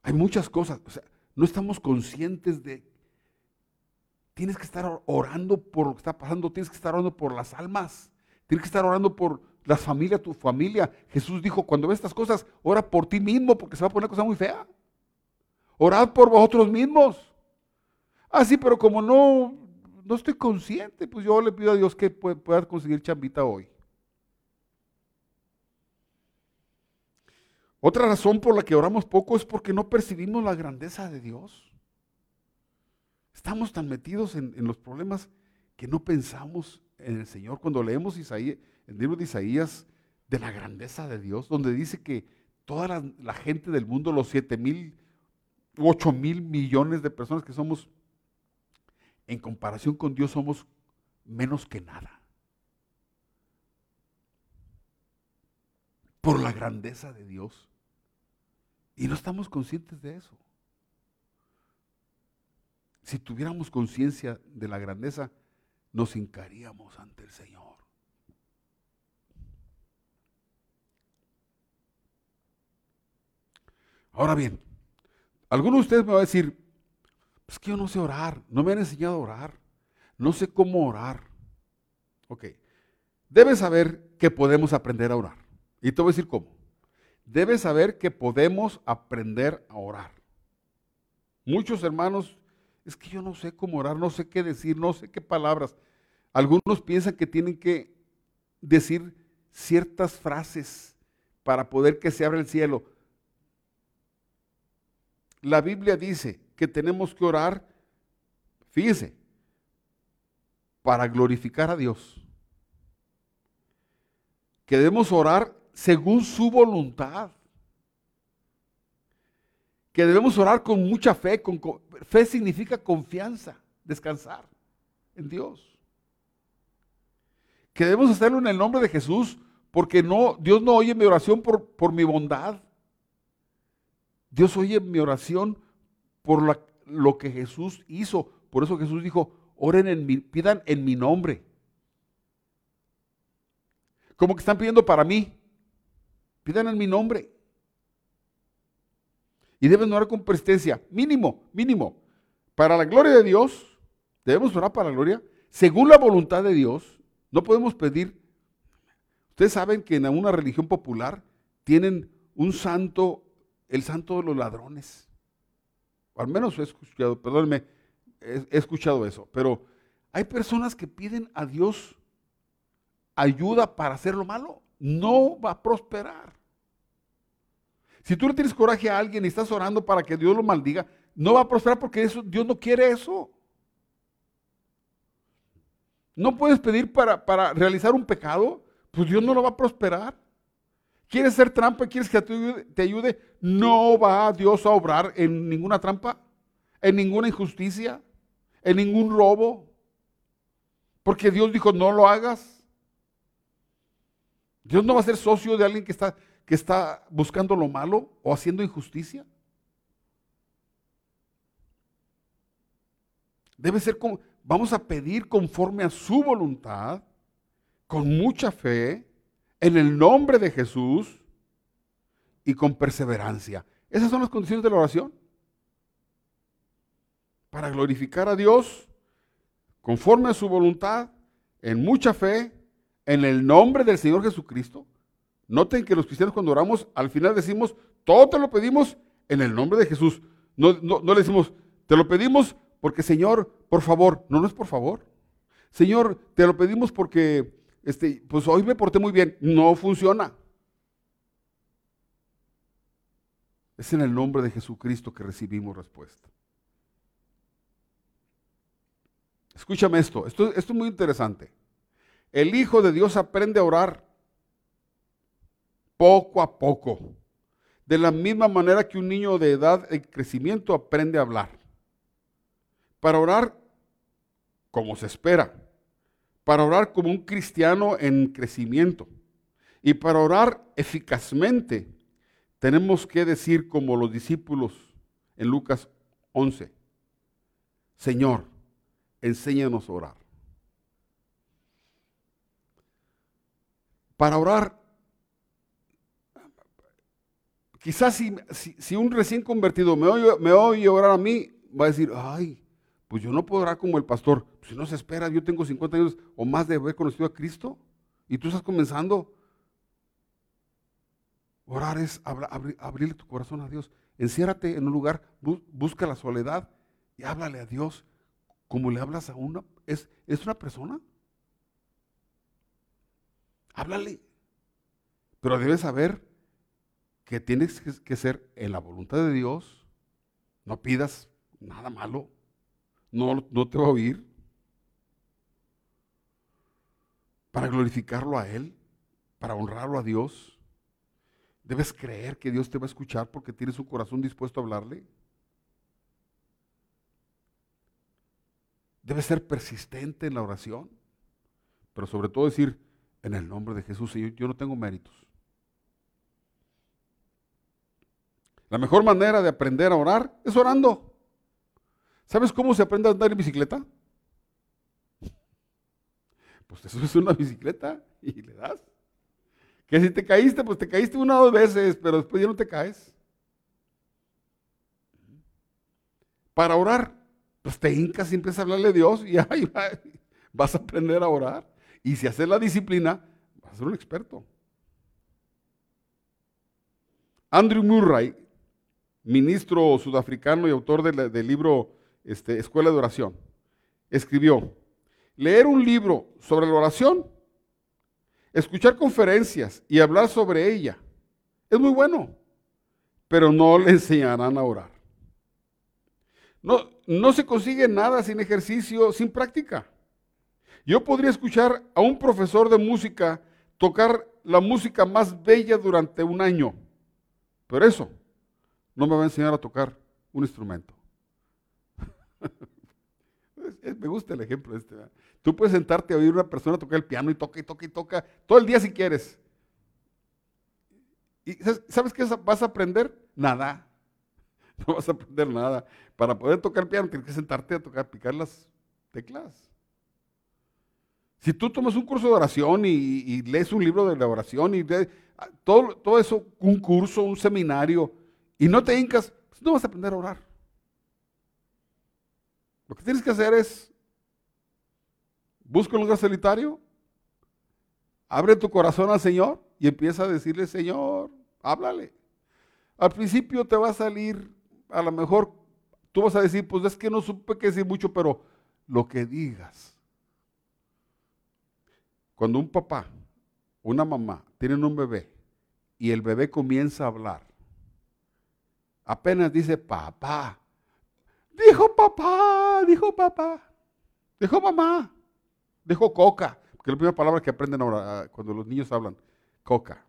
Hay muchas cosas, o sea, no estamos conscientes de tienes que estar orando por lo que está pasando, tienes que estar orando por las almas. Tienes que estar orando por la familia, tu familia. Jesús dijo, cuando ves estas cosas, ora por ti mismo porque se va a poner cosa muy fea. Orad por vosotros mismos. Ah, sí, pero como no, no estoy consciente, pues yo le pido a Dios que pueda conseguir chambita hoy. Otra razón por la que oramos poco es porque no percibimos la grandeza de Dios. Estamos tan metidos en, los problemas que no pensamos en el Señor. Cuando leemos Isaías, el libro de Isaías de la grandeza de Dios, donde dice que toda la, gente del mundo, los siete mil, ocho mil millones de personas que somos, en comparación con Dios somos menos que nada. Por la grandeza de Dios. Y no estamos conscientes de eso. Si tuviéramos conciencia de la grandeza, nos hincaríamos ante el Señor. Ahora bien, algunos de ustedes me va a decir, es que yo no sé orar, no me han enseñado a orar, no sé cómo orar. Ok, debes saber que podemos aprender a orar. Y te voy a decir cómo. Debes saber que podemos aprender a orar. Muchos hermanos es que yo no sé cómo orar, no sé qué decir, no sé qué palabras. Algunos piensan que tienen que decir ciertas frases para poder que se abra el cielo. La Biblia dice que tenemos que orar, fíjese, para glorificar a Dios. Que debemos orar según su voluntad que debemos orar con mucha fe. Con, fe significa confianza, descansar en Dios. Que debemos hacerlo en el nombre de Jesús, porque no, Dios no oye mi oración por, por mi bondad. Dios oye mi oración por lo que Jesús hizo. Por eso Jesús dijo, oren en mi, pidan en mi nombre. Como que están pidiendo para mí. Pidan en mi nombre. Y deben orar con persistencia, mínimo, mínimo. Para la gloria de Dios, debemos orar para la gloria, según la voluntad de Dios. No podemos pedir. Ustedes saben que en una religión popular tienen un santo, el santo de los ladrones. al menos he escuchado, perdónenme, he escuchado eso. Pero hay personas que piden a Dios ayuda para hacer lo malo. No va a prosperar. Si tú le tienes coraje a alguien y estás orando para que Dios lo maldiga, no va a prosperar porque eso, Dios no quiere eso. No puedes pedir para, para realizar un pecado, pues Dios no lo va a prosperar. ¿Quieres ser trampa? ¿Quieres que te ayude? No va Dios a obrar en ninguna trampa, en ninguna injusticia, en ningún robo. Porque Dios dijo, no lo hagas. Dios no va a ser socio de alguien que está, que está buscando lo malo o haciendo injusticia. Debe ser como, vamos a pedir conforme a su voluntad, con mucha fe, en el nombre de Jesús y con perseverancia. Esas son las condiciones de la oración. Para glorificar a Dios conforme a su voluntad, en mucha fe, en el nombre del Señor Jesucristo. Noten que los cristianos cuando oramos, al final decimos, todo te lo pedimos en el nombre de Jesús. No, no, le decimos, te lo pedimos porque Señor, por favor, no, no es por favor. Señor, te lo pedimos porque este, pues hoy me porté muy bien. No funciona. Es en el nombre de Jesucristo que recibimos respuesta. Escúchame esto, esto, esto es muy interesante. El Hijo de Dios aprende a orar poco a poco, de la misma manera que un niño de edad en crecimiento aprende a hablar. Para orar como se espera, para orar como un cristiano en crecimiento y para orar eficazmente, tenemos que decir como los discípulos en Lucas 11, Señor, enséñanos a orar. Para orar, quizás si, un recién convertido me oye, me oye orar a mí, va a decir, ay, pues yo no puedo orar como el pastor. Pues si no se espera, yo tengo 50 años o más de haber conocido a Cristo y tú estás comenzando. Orar es abrirle tu corazón a Dios. Enciérrate en un lugar, busca la soledad y háblale a Dios como le hablas a una. ¿Es, es una persona? Háblale. Pero debes saber que tienes que ser en la voluntad de Dios. No pidas nada malo no, te va a oír. Para glorificarlo a Él, para honrarlo a Dios. Debes creer que Dios te va a escuchar porque tienes un corazón dispuesto a hablarle. Debes ser persistente en la oración, pero sobre todo decir, en el nombre de Jesús, Señor, yo no tengo méritos. La mejor manera de aprender a orar es orando. ¿Sabes cómo se aprende a andar en bicicleta? Pues te subes una bicicleta y le das. Que si te caíste, pues te caíste una o dos veces, pero después ya no te caes. Para orar, pues te hincas y empiezas a hablarle a Dios y ahí vas a aprender a orar. Y si haces la disciplina, vas a ser un experto. Andrew Murray, ministro sudafricano y autor del libro este, escuela de oración, escribió, leer un libro sobre la oración, escuchar conferencias y hablar sobre ella, es muy bueno, pero no le enseñarán a orar. No, no se consigue nada sin ejercicio, sin práctica. Yo podría escuchar a un profesor de música tocar la música más bella durante un año, pero eso no me va a enseñar a tocar un instrumento. Me gusta el ejemplo este. Tú puedes sentarte a oír a una persona tocar el piano y toca y toca y toca todo el día si quieres. ¿Y sabes qué vas a aprender? Nada. No vas a aprender nada. Para poder tocar piano tienes que sentarte a tocar, picar las teclas. Si tú tomas un curso de oración y, lees un libro de la oración y ah, todo, todo eso, un curso, un seminario, y no te hincas, pues no vas a aprender a orar. Lo que tienes que hacer es, busca un lugar solitario, abre tu corazón al Señor y empieza a decirle, Señor, háblale. Al principio te va a salir, a lo mejor tú vas a decir, pues es que no supe que decir mucho, pero lo que digas. Cuando un papá, una mamá tienen un bebé y el bebé comienza a hablar, apenas dice papá, Dijo papá, dijo papá, dijo mamá, dijo coca, porque es la primera palabra que aprenden ahora ah, cuando los niños hablan, coca.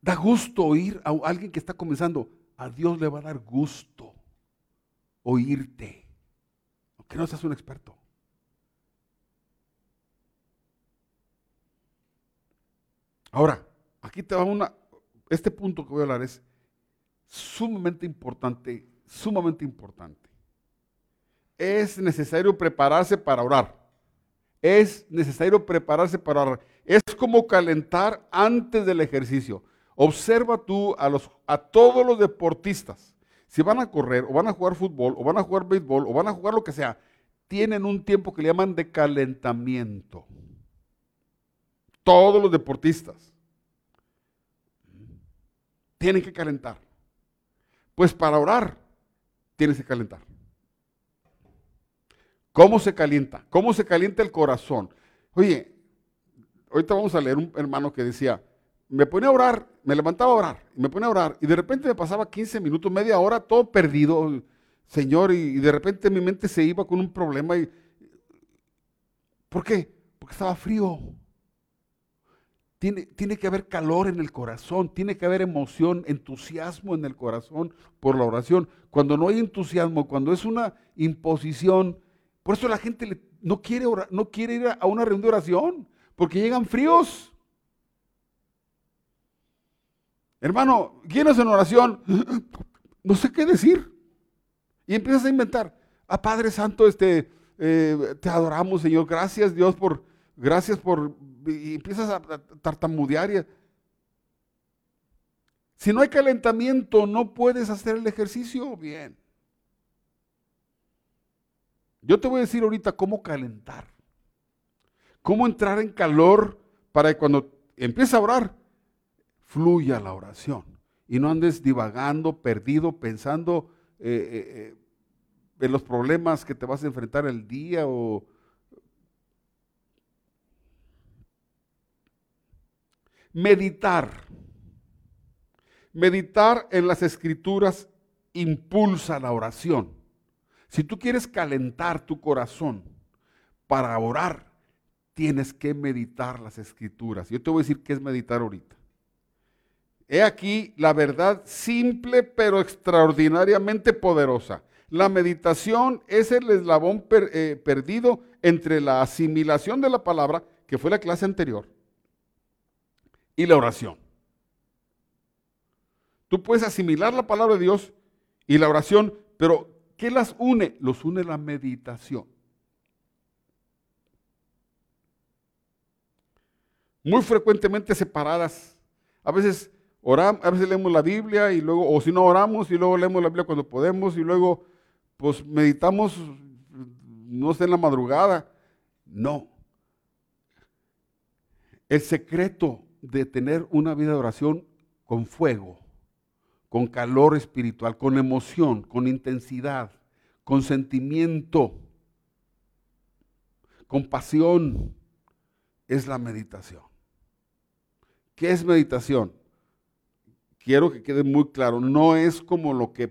Da gusto oír a alguien que está comenzando. A Dios le va a dar gusto oírte, aunque no seas un experto. Ahora, aquí te va una, este punto que voy a hablar es sumamente importante, sumamente importante. Es necesario prepararse para orar. Es necesario prepararse para orar. Es como calentar antes del ejercicio. Observa tú a, los, a todos los deportistas. Si van a correr o van a jugar fútbol o van a jugar béisbol o van a jugar lo que sea, tienen un tiempo que le llaman de calentamiento. Todos los deportistas tienen que calentar. Pues para orar tienes que calentar. ¿Cómo se calienta? ¿Cómo se calienta el corazón? Oye, ahorita vamos a leer un hermano que decía, me ponía a orar, me levantaba a orar, me ponía a orar, y de repente me pasaba 15 minutos, media hora, todo perdido, Señor, y, de repente mi mente se iba con un problema. Y, ¿Por qué? Porque estaba frío. Tiene, tiene, que haber calor en el corazón, tiene que haber emoción, entusiasmo en el corazón por la oración. Cuando no hay entusiasmo, cuando es una imposición, por eso la gente no, quiere no quiere ir a una reunión de oración, porque llegan fríos. Hermano, ¿quién en oración? No sé qué decir. Y empiezas a inventar. Ah, Padre Santo, este, eh, te adoramos, Señor. Gracias, Dios, por, gracias por, y empiezas a tartamudear. si no hay calentamiento, no puedes hacer el ejercicio bien. Yo te voy a decir ahorita cómo calentar. Cómo entrar en calor para que cuando empiece a orar, fluya la oración. Y no andes divagando, perdido, pensando eh, eh, eh, en los problemas que te vas a enfrentar el día o... Meditar. Meditar en las escrituras impulsa la oración. Si tú quieres calentar tu corazón para orar, tienes que meditar las escrituras. Yo te voy a decir qué es meditar ahorita. He aquí la verdad simple pero extraordinariamente poderosa. La meditación es el eslabón eh, perdido entre la asimilación de la palabra, que fue la clase anterior, y la oración. Tú puedes asimilar la palabra de Dios y la oración, pero ¿qué las une? Los une la meditación. Muy frecuentemente separadas. A veces Oramos, a veces leemos la Biblia y luego, o si no oramos y luego leemos la Biblia cuando podemos y luego pues meditamos, no sé, en la madrugada. No. El secreto de tener una vida de oración con fuego, con calor espiritual, con emoción, con intensidad, con sentimiento, con pasión, es la meditación. ¿Qué es meditación? quiero que quede muy claro, no es como lo que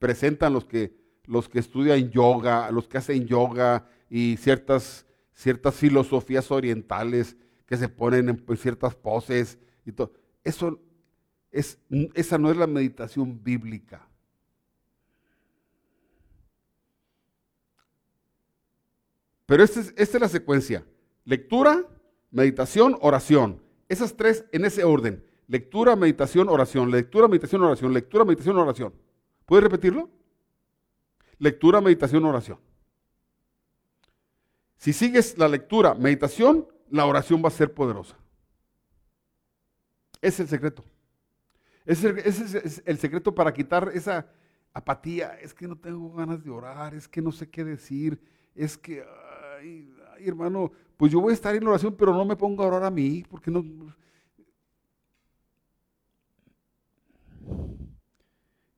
presentan los que, los que estudian yoga, los que hacen yoga y ciertas, ciertas filosofías orientales que se ponen en ciertas poses y todo. Eso es, esa no es la meditación bíblica. Pero esta es, esta es la secuencia. Lectura, meditación, oración. Esas tres en ese orden. Lectura, meditación, oración. Lectura, meditación, oración. Lectura, meditación, oración. ¿Puedes repetirlo? Lectura, meditación, oración. Si sigues la lectura, meditación, la oración va a ser poderosa. Es el secreto. Es el secreto para quitar esa apatía. Es que no tengo ganas de orar, es que no sé qué decir, es que, ay, ay, hermano, pues yo voy a estar en oración, pero no me pongo a orar a mí, porque no,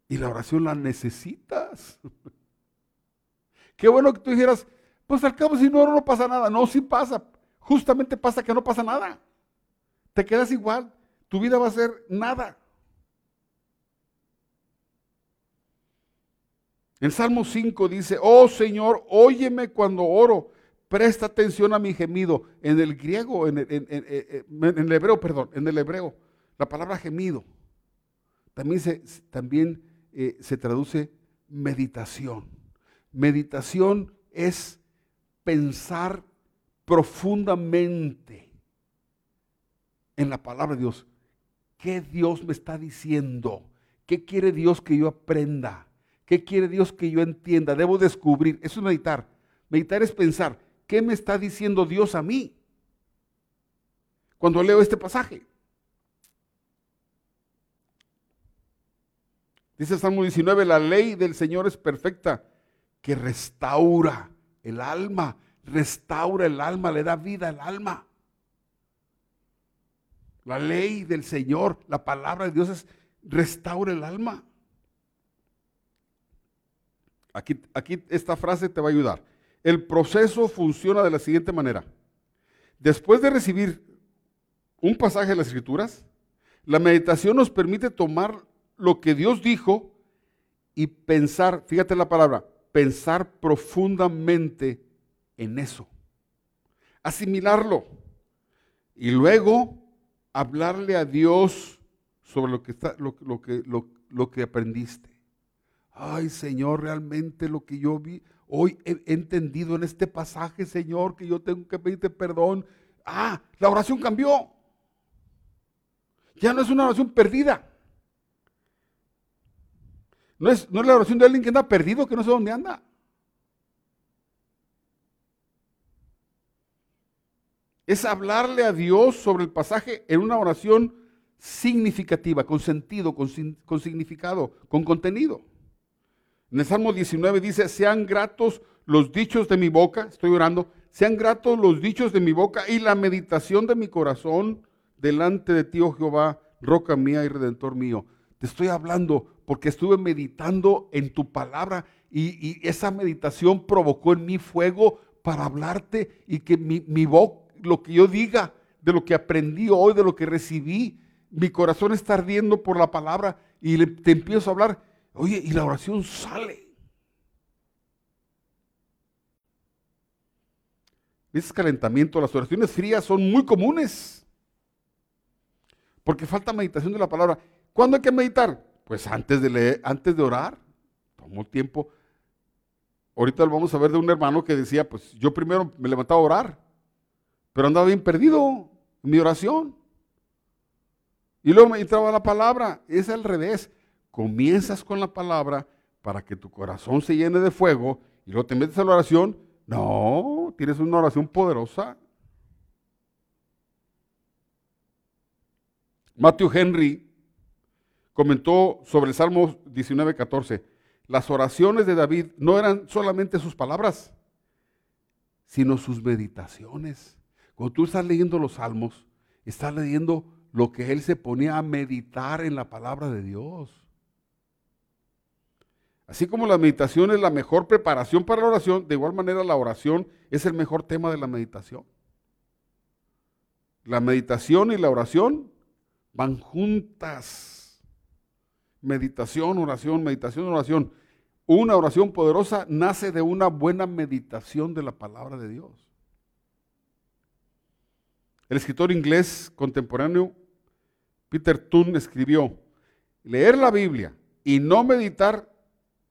Y la oración la necesitas. Qué bueno que tú dijeras, pues al cabo si no oro no pasa nada. No, sí pasa. Justamente pasa que no pasa nada. Te quedas igual. Tu vida va a ser nada. En Salmo 5 dice, oh Señor, óyeme cuando oro, presta atención a mi gemido. En el griego, en el, en el hebreo, perdón, en el hebreo, La palabra gemido también se, también, eh, se traduce meditación. Meditación es pensar profundamente en la palabra de Dios. ¿Qué Dios me está diciendo? ¿Qué quiere Dios que yo aprenda? ¿Qué quiere Dios que yo entienda? Debo descubrir. Eso es meditar. Meditar es pensar, ¿qué me está diciendo Dios a mí? Cuando leo este pasaje. Dice Salmo 19, la ley del Señor es perfecta, que restaura el alma, restaura el alma, le da vida al alma. La ley del Señor, la palabra de Dios es restaura el alma. Aquí, aquí esta frase te va a ayudar. El proceso funciona de la siguiente manera. Después de recibir un pasaje de las Escrituras, la meditación nos permite tomar lo que Dios dijo y pensar, fíjate la palabra, pensar profundamente en eso. Asimilarlo. Y luego hablarle a Dios sobre lo que, está, lo, que, lo, que aprendiste. Ay, Señor, realmente lo que yo vi, hoy he entendido en este pasaje, Señor, que yo tengo que pedirte perdón. Ah, la oración cambió. Ya no es una oración perdida. No es, no es la oración de alguien que anda perdido, que no sé dónde anda. Es hablarle a Dios sobre el pasaje en una oración significativa, con sentido, con, con significado, con contenido. En el Salmo 19 dice, sean gratos los dichos de mi boca, estoy orando, sean gratos los dichos de mi boca y la meditación de mi corazón delante de ti, oh Jehová, roca mía y redentor mío. Te estoy hablando porque estuve meditando en tu palabra y, esa meditación provocó en mí fuego para hablarte y que mi, mi boca, lo que yo diga, de lo que aprendí hoy, de lo que recibí, mi corazón está ardiendo por la palabra y te empiezo a hablar, oye, y la oración sale. Ese calentamiento, las oraciones frías son muy comunes. Porque falta meditación de la palabra. ¿Cuándo hay que meditar? Pues antes de leer, antes de orar. Tomó tiempo. Ahorita vamos a ver de un hermano que decía, pues yo primero me levantaba a orar, pero andaba bien perdido mi oración. Y luego me entraba la palabra. Es al revés. Comienzas con la palabra para que tu corazón se llene de fuego y luego te metes a la oración. No, tienes una oración poderosa. Matthew Henry comentó sobre el Salmo 19, 14. Las oraciones de David no eran solamente sus palabras, sino sus meditaciones. Cuando tú estás leyendo los salmos, estás leyendo lo que él se ponía a meditar en la palabra de Dios. Así como la meditación es la mejor preparación para la oración, de igual manera la oración es el mejor tema de la meditación. La meditación y la oración van juntas. Meditación, oración, meditación, oración. Una oración poderosa nace de una buena meditación de la palabra de Dios. El escritor inglés contemporáneo Peter Toon escribió, leer la Biblia y no meditar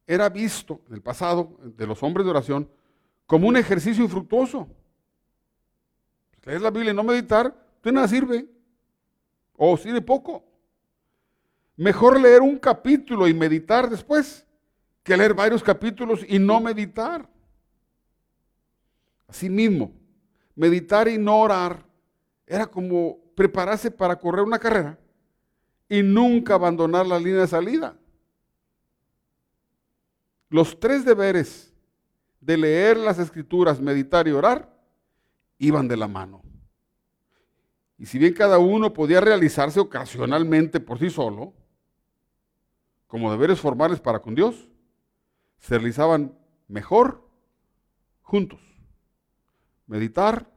era visto en el pasado de los hombres de oración como un ejercicio infructuoso. Leer la Biblia y no meditar, de nada sirve. O sirve poco. Mejor leer un capítulo y meditar después que leer varios capítulos y no meditar. Asimismo, meditar y no orar era como prepararse para correr una carrera y nunca abandonar la línea de salida. Los tres deberes de leer las escrituras, meditar y orar iban de la mano. Y si bien cada uno podía realizarse ocasionalmente por sí solo, como deberes formales para con Dios, se realizaban mejor juntos. Meditar,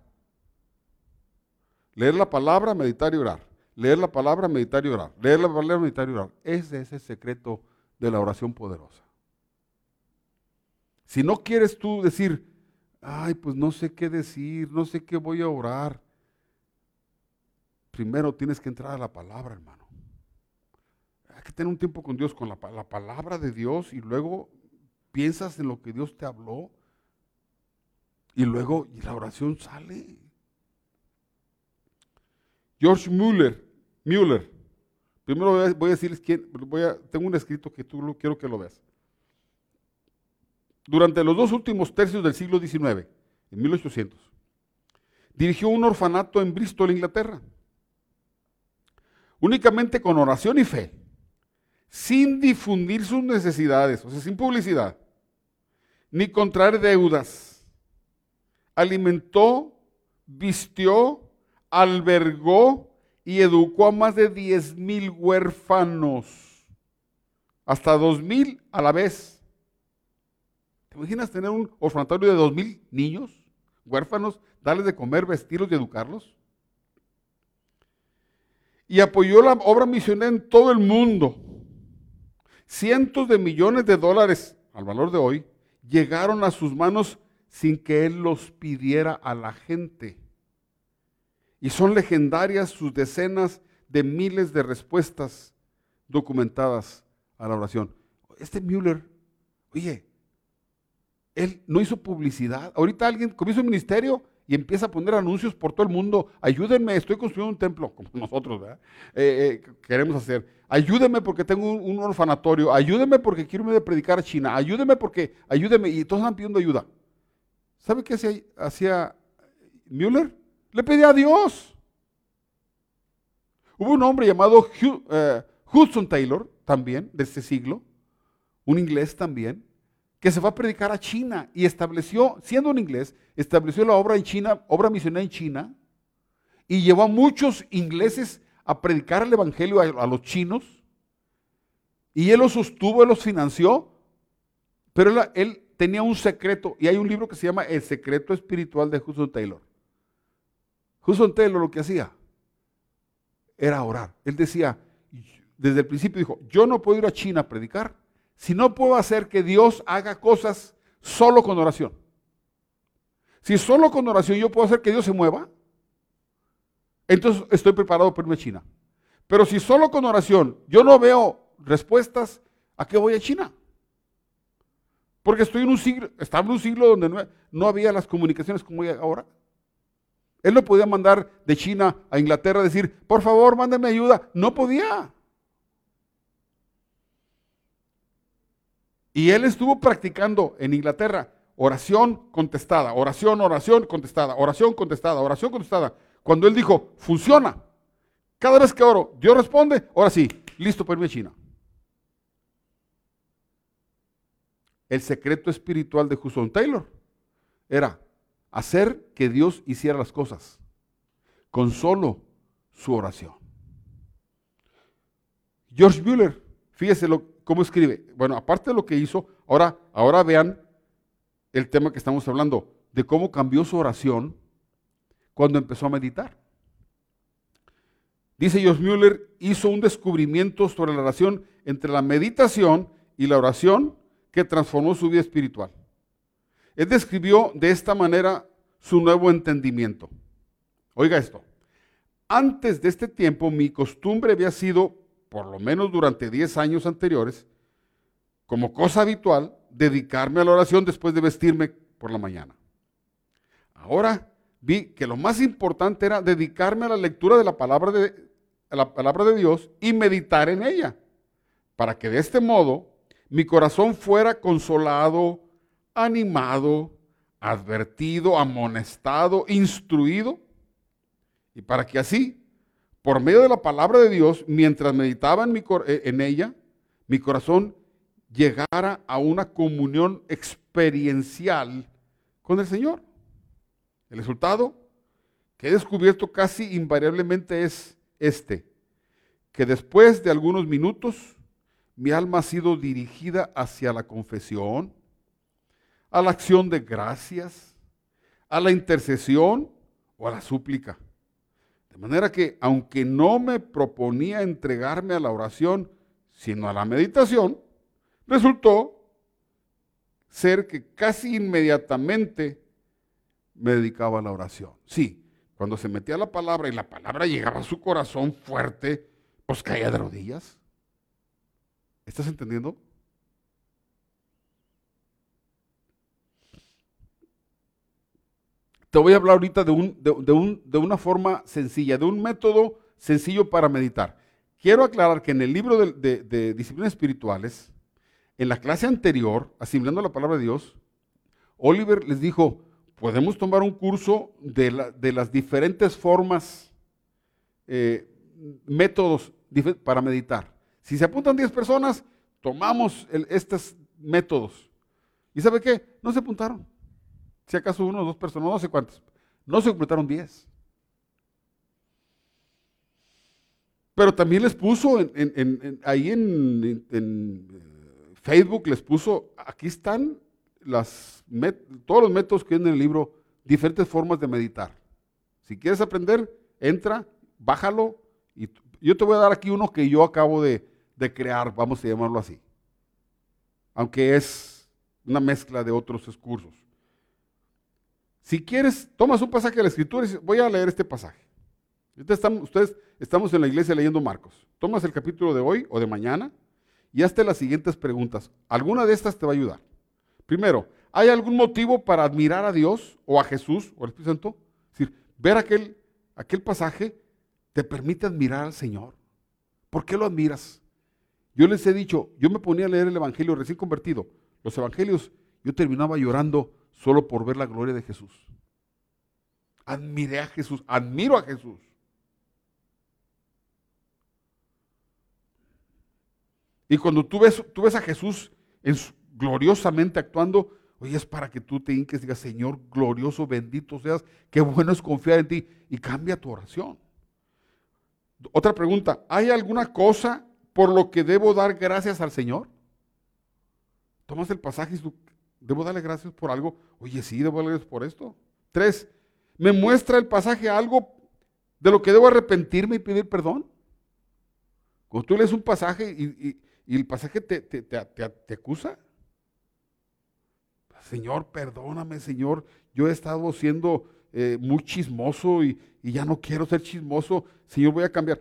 leer la palabra, meditar y orar. Leer la palabra, meditar y orar. Leer la palabra, meditar y orar. Ese es el secreto de la oración poderosa. Si no quieres tú decir, ay, pues no sé qué decir, no sé qué voy a orar, primero tienes que entrar a la palabra, hermano. hay que tener un tiempo con Dios, con la, la palabra de Dios y luego piensas en lo que Dios te habló y luego la oración sale. George Mueller, Mueller. Primero voy a decirles quién, tengo un escrito que tú quiero que lo veas. Durante los dos últimos tercios del siglo XIX, en 1800, dirigió un orfanato en Bristol, Inglaterra. Únicamente con oración y fe, sin difundir sus necesidades, o sea, sin publicidad, ni contraer deudas. Alimentó, vistió, albergó y educó a más de 10 mil huérfanos, hasta 2 mil a la vez. ¿Te imaginas tener un orfanatorio de 2 mil niños, huérfanos, darles de comer, vestirlos y educarlos? Y apoyó la obra misionera en todo el mundo. Cientos de millones de dólares, al valor de hoy, llegaron a sus manos sin que él los pidiera a la gente. Y son legendarias sus decenas de miles de respuestas documentadas a la oración. Este Müller, oye, él no hizo publicidad. Ahorita alguien comienza un ministerio y empieza a poner anuncios por todo el mundo. Ayúdenme, estoy construyendo un templo, como nosotros. Eh, eh, queremos hacer. Ayúdenme porque tengo un, orfanatorio. Ayúdenme porque quiero irme de predicar a China. Ayúdenme porque, ayúdenme. Y todos están pidiendo ayuda. ¿Sabe qué hacía, hacía Müller? Le pedía a Dios. Hubo un hombre llamado eh, Hudson Taylor, también, de este siglo, un inglés también, que se fue a predicar a China y estableció, siendo un inglés, estableció la obra en China, obra misionera en China, y llevó a muchos ingleses a predicar el evangelio a, los chinos, y él los sostuvo, él los financió, pero él, él, tenía un secreto, y hay un libro que se llama El secreto espiritual de Hudson Taylor. Hudson Taylor lo que hacía era orar. Él decía, desde el principio dijo, yo no puedo ir a China a predicar si no puedo hacer que Dios haga cosas solo con oración. Si solo con oración yo puedo hacer que Dios se mueva, entonces estoy preparado para irme a China. Pero si solo con oración yo no veo respuestas, ¿a qué voy a China? Porque estoy en un siglo, estaba en un siglo donde no, no había las comunicaciones como hay ahora. Él no podía mandar de China a Inglaterra a decir, por favor, mándame ayuda. No podía. Y él estuvo practicando en Inglaterra oración contestada, oración, oración contestada, oración contestada, oración contestada. Cuando él dijo, funciona. Cada vez que oro, Dios responde, ahora sí, listo para irme a China. El secreto espiritual de Hudson Taylor era hacer que Dios hiciera las cosas con solo su oración. George Mueller, fíjese cómo escribe. Bueno, aparte de lo que hizo, ahora, ahora vean el tema que estamos hablando, de cómo cambió su oración cuando empezó a meditar. Dice George Mueller, hizo un descubrimiento sobre la relación entre la meditación y la oración que transformó su vida espiritual. Él describió de esta manera su nuevo entendimiento. Oiga esto. Antes de este tiempo mi costumbre había sido, por lo menos durante 10 años anteriores, como cosa habitual, dedicarme a la oración después de vestirme por la mañana. Ahora vi que lo más importante era dedicarme a la lectura de la palabra de, la palabra de Dios y meditar en ella, para que de este modo mi corazón fuera consolado, animado, advertido, amonestado, instruido, y para que así, por medio de la palabra de Dios, mientras meditaba en, eh, en ella, mi corazón llegara a una comunión experiencial con el Señor. El resultado que he descubierto casi invariablemente es este, que después de algunos minutos mi alma ha sido dirigida hacia la confesión, a la acción de gracias, a la intercesión o a la súplica. De manera que, aunque no me proponía entregarme a la oración, sino a la meditación, resultó ser que casi inmediatamente me dedicaba a la oración. Sí, cuando se metía la palabra y la palabra llegaba a su corazón fuerte, pues caía de rodillas. ¿Estás entendiendo? Te voy a hablar ahorita de, un, de, una forma sencilla, de un método sencillo para meditar. Quiero aclarar que en el libro de, disciplinas espirituales, en la clase anterior, asimilando la palabra de Dios, Oliver les dijo, podemos tomar un curso de, las diferentes formas, eh, métodos para meditar. Si se apuntan 10 personas, tomamos estos métodos. ¿Y sabe qué? No se apuntaron. Si acaso uno o dos personas, no sé cuántas. No se completaron 10. Pero también les puso ahí en, eh, Facebook, les puso, aquí están todos los métodos que hay en el libro, diferentes formas de meditar. Si quieres aprender, entra, bájalo y yo te voy a dar aquí uno que yo acabo de, de crear, vamos a llamarlo así. Aunque es una mezcla de otros cursos. Si quieres, tomas un pasaje de la escritura y dices, voy a leer este pasaje. Ustedes estamos en la iglesia leyendo Marcos. Tomas el capítulo de hoy o de mañana y hazte las siguientes preguntas. Alguna de estas te va a ayudar. Primero, ¿hay algún motivo para admirar a Dios o a Jesús o al Espíritu Santo? Es decir, ver aquel, aquel pasaje te permite admirar al Señor. ¿Por qué lo admiras? Yo les he dicho, yo me ponía a leer el Evangelio recién convertido. Los Evangelios, yo terminaba llorando solo por ver la gloria de Jesús. Admiré a Jesús, admiro a Jesús. Y cuando tú ves, tú ves a Jesús gloriosamente actuando, oye, es para que tú te hinques y digas, Señor, glorioso, bendito seas, qué bueno es confiar en ti. Y cambia tu oración. Otra pregunta, ¿hay alguna cosa por lo que debo dar gracias al Señor? Tomas el pasaje y tú, ¿Debo darle gracias por algo? Oye, sí, debo darle gracias por esto. Tres, ¿me muestra el pasaje algo de lo que debo arrepentirme y pedir perdón? Cuando tú lees un pasaje y, el pasaje te, te, acusa. Señor, perdóname, Señor, yo he estado siendo eh, muy chismoso y, y ya no quiero ser chismoso. Señor, voy a cambiar.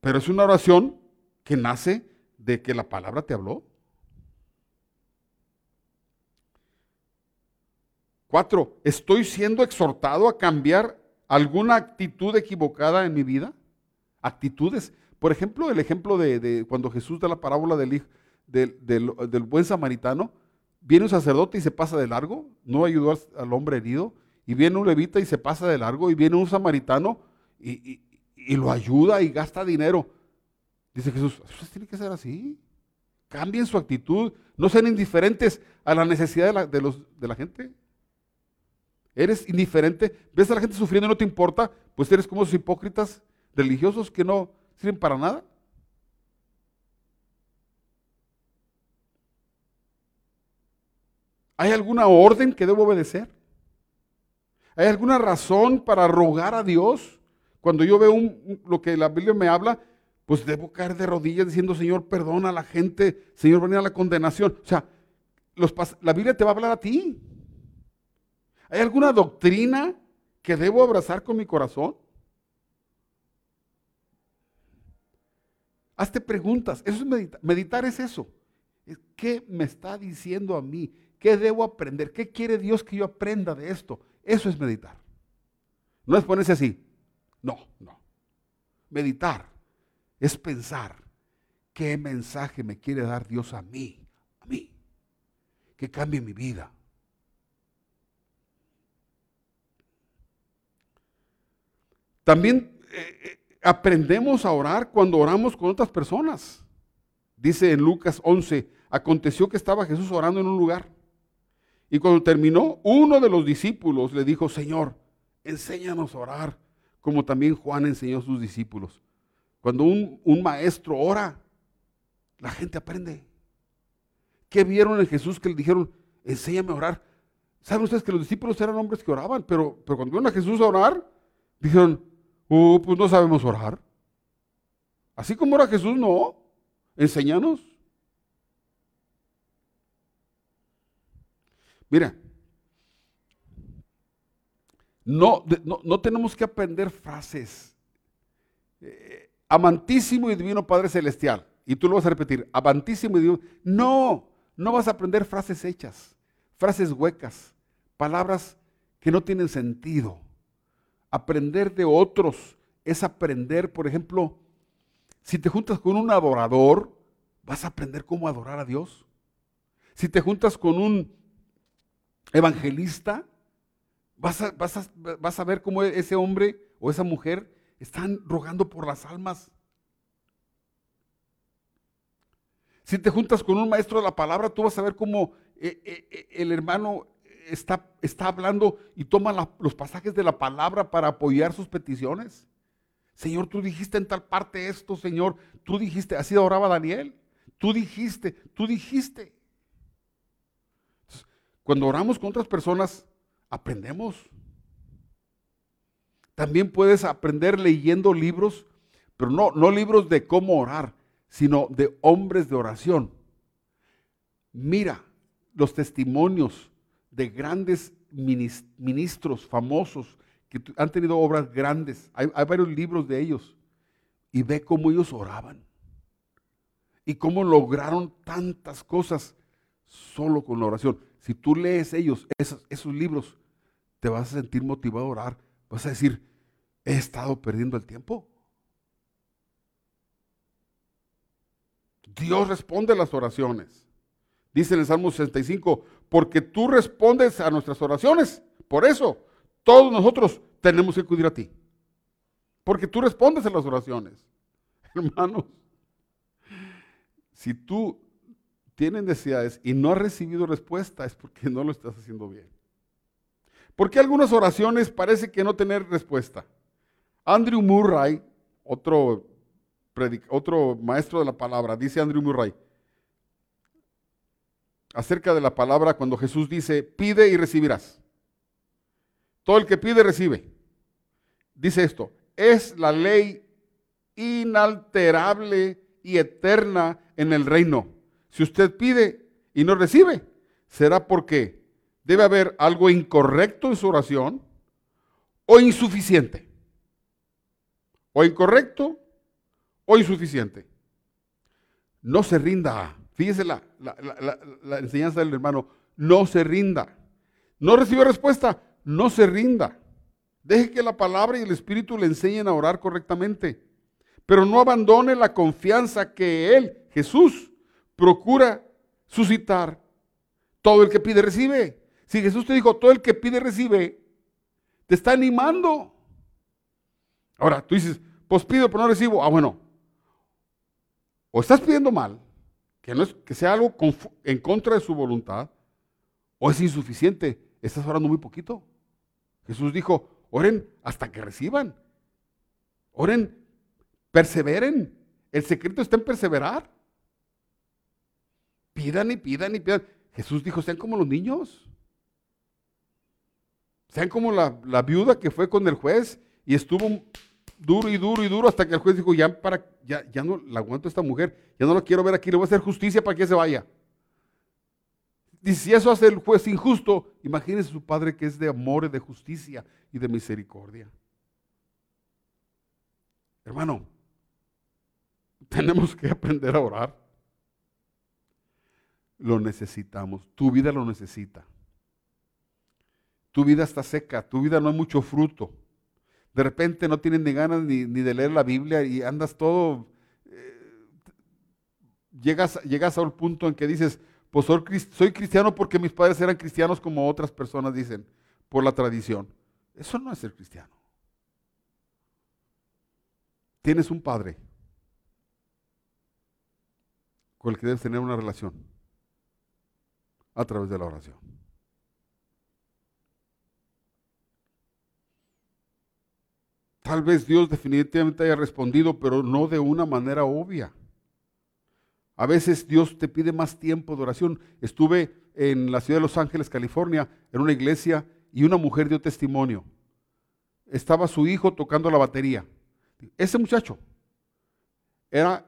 Pero es una oración que nace de que la palabra te habló. Cuatro, ¿estoy siendo exhortado a cambiar alguna actitud equivocada en mi vida? Actitudes. Por ejemplo, el ejemplo de, cuando Jesús da la parábola del, del, buen samaritano, viene un sacerdote y se pasa de largo, no ayudó al, hombre herido, y viene un levita y se pasa de largo, y viene un samaritano y, lo ayuda y gasta dinero. Dice Jesús, eso tiene que ser así. Cambien su actitud, no sean indiferentes a la necesidad de los, de la gente. Eres indiferente, ves a la gente sufriendo y no te importa, pues eres como esos hipócritas religiosos que no sirven para nada. ¿Hay alguna orden que debo obedecer? ¿Hay alguna razón para rogar a Dios? Cuando yo veo lo que la Biblia me habla, pues debo caer de rodillas diciendo, Señor, perdona a la gente, Señor, venir a la condenación. O sea, la Biblia te va a hablar a ti. ¿Hay alguna doctrina que debo abrazar con mi corazón? Hazte preguntas. Eso es meditar. Meditar es eso. ¿Qué me está diciendo a mí? ¿Qué debo aprender? ¿Qué quiere Dios que yo aprenda de esto? Eso es meditar. No es ponerse así. No, no. Meditar es pensar qué mensaje me quiere dar Dios a mí, a mí, que cambie mi vida. También eh, eh, aprendemos a orar cuando oramos con otras personas. Dice en Lucas 11, aconteció que estaba Jesús orando en un lugar. Y cuando terminó, uno de los discípulos le dijo, Señor, enséñanos a orar, como también Juan enseñó a sus discípulos. Cuando un, maestro ora, la gente aprende. ¿Qué vieron en Jesús que le dijeron, enséñame a orar? Saben ustedes que los discípulos eran hombres que oraban, pero, pero cuando vieron a Jesús a orar, dijeron, Uh, pues no sabemos orar. Así como ora Jesús, no. Enséñanos. Mira, no, no, tenemos que aprender frases. Eh, amantísimo y divino Padre Celestial. y tú lo vas a repetir, amantísimo Dios. No, no vas a aprender frases hechas, frases huecas, palabras que no tienen sentido. Aprender de otros es aprender, por ejemplo, si te juntas con un adorador, vas a aprender cómo adorar a Dios. Si te juntas con un evangelista, vas a, ver cómo ese hombre o esa mujer están rogando por las almas. Si te juntas con un maestro de la palabra, tú vas a ver cómo eh, eh, eh, el hermano está, está hablando y toma los pasajes de la palabra para apoyar sus peticiones. Señor, tú dijiste en tal parte esto, Señor. Tú dijiste, así oraba Daniel. Tú dijiste, tú dijiste. cuando oramos con otras personas, aprendemos. También puedes aprender leyendo libros, pero no, no libros de cómo orar, sino de hombres de oración. Mira los testimonios de grandes ministros famosos que han tenido obras grandes. Hay, varios libros de ellos. Y ve cómo ellos oraban. Y cómo lograron tantas cosas solo con la oración. Si tú lees ellos, esos, esos libros, te vas a sentir motivado a orar. Vas a decir, he estado perdiendo el tiempo. Dios responde a las oraciones. Dice en el Salmo 65, porque tú respondes a nuestras oraciones. Por eso, todos nosotros tenemos que acudir a ti. Porque tú respondes a las oraciones. Hermanos, si tú tienes necesidades y no has recibido respuesta, es porque no lo estás haciendo bien. Porque algunas oraciones parece que no tener respuesta. Andrew Murray, otro, otro maestro de la palabra, dice Andrew Murray, acerca de la palabra cuando Jesús dice, pide y recibirás. Todo el que pide, recibe. Dice esto, es la ley inalterable y eterna en el reino. Si usted pide y no recibe, será porque debe haber algo incorrecto en su oración o insuficiente. O incorrecto o insuficiente. No se rinda Fíjese la, enseñanza del hermano, no se rinda. No recibe respuesta, no se rinda. Deje que la palabra y el Espíritu le enseñen a orar correctamente. Pero no abandone la confianza que Él, Jesús, procura suscitar. Todo el que pide recibe. Si Jesús te dijo, todo el que pide recibe, te está animando. Ahora, tú dices, pues pido, pero no recibo. Ah, bueno. O estás pidiendo mal, que, no es, que sea algo en contra de su voluntad, o es insuficiente, estás orando muy poquito. Jesús dijo, oren hasta que reciban. Oren, perseveren. El secreto está en perseverar. Pidan y pidan y pidan. Jesús dijo, sean como los niños. Sean como la, la viuda que fue con el juez y estuvo duro y duro y duro hasta que el juez dijo, ya, para, ya, ya no la aguanto a esta mujer, ya no la quiero ver aquí, le voy a hacer justicia para que se vaya. Y si eso hace el juez injusto, imagínese su padre que es de amor de justicia y de misericordia. Hermano, tenemos que aprender a orar. Lo necesitamos. Tu vida lo necesita. Tu vida está seca, tu vida no hay mucho fruto de repente no tienes ni ganas ni, de leer la Biblia y andas todo, eh, llegas, llegas a un punto en que dices, pues soy cristiano porque mis padres eran cristianos como otras personas dicen, por la tradición. Eso no es ser cristiano. Tienes un padre con el que debes tener una relación a través de la oración. Tal vez Dios definitivamente haya respondido, pero no de una manera obvia. A veces Dios te pide más tiempo de oración. Estuve en la ciudad de Los Ángeles, California, en una iglesia y una mujer dio testimonio. Estaba su hijo tocando la batería. Ese muchacho era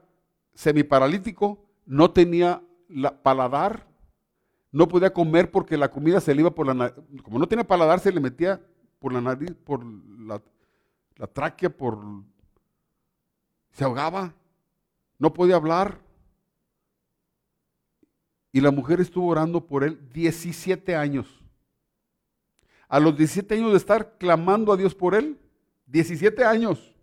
semiparalítico, no tenía paladar, no podía comer porque la comida se le iba por la nariz. Como no tenía paladar, se le metía por la nariz, por la, la tráquea por... se ahogaba, no podía hablar. Y la mujer estuvo orando por él 17 años. A los 17 años de estar clamando a Dios por él, 17 años.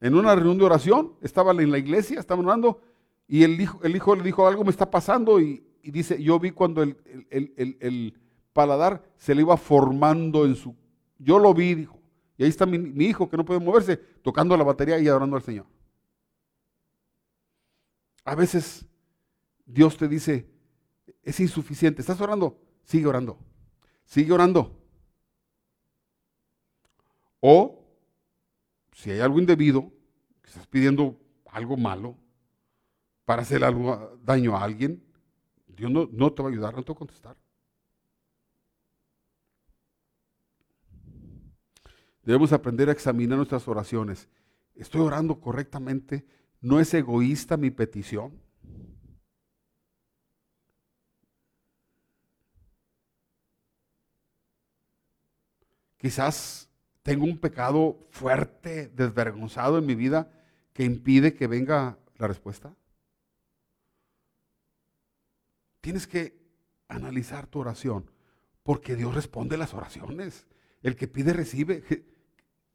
En una reunión de oración, estaba en la iglesia, estaban orando, y el hijo, el hijo le dijo, algo me está pasando, y, dice, yo vi cuando el, el, paladar se le iba formando en su... Yo lo vi, dijo. Y ahí está mi, hijo que no puede moverse, tocando la batería y adorando al Señor. A veces Dios te dice, es insuficiente. ¿Estás orando? Sigue orando. Sigue orando. O, si hay algo indebido, que estás pidiendo algo malo para hacer algo daño a alguien, Dios no, no te va a ayudar, no te va a contestar. Debemos aprender a examinar nuestras oraciones. ¿Estoy orando correctamente? ¿No es egoísta mi petición? Quizás tengo un pecado fuerte, desvergonzado en mi vida que impide que venga la respuesta. Tienes que analizar tu oración, porque Dios responde las oraciones. El que pide recibe.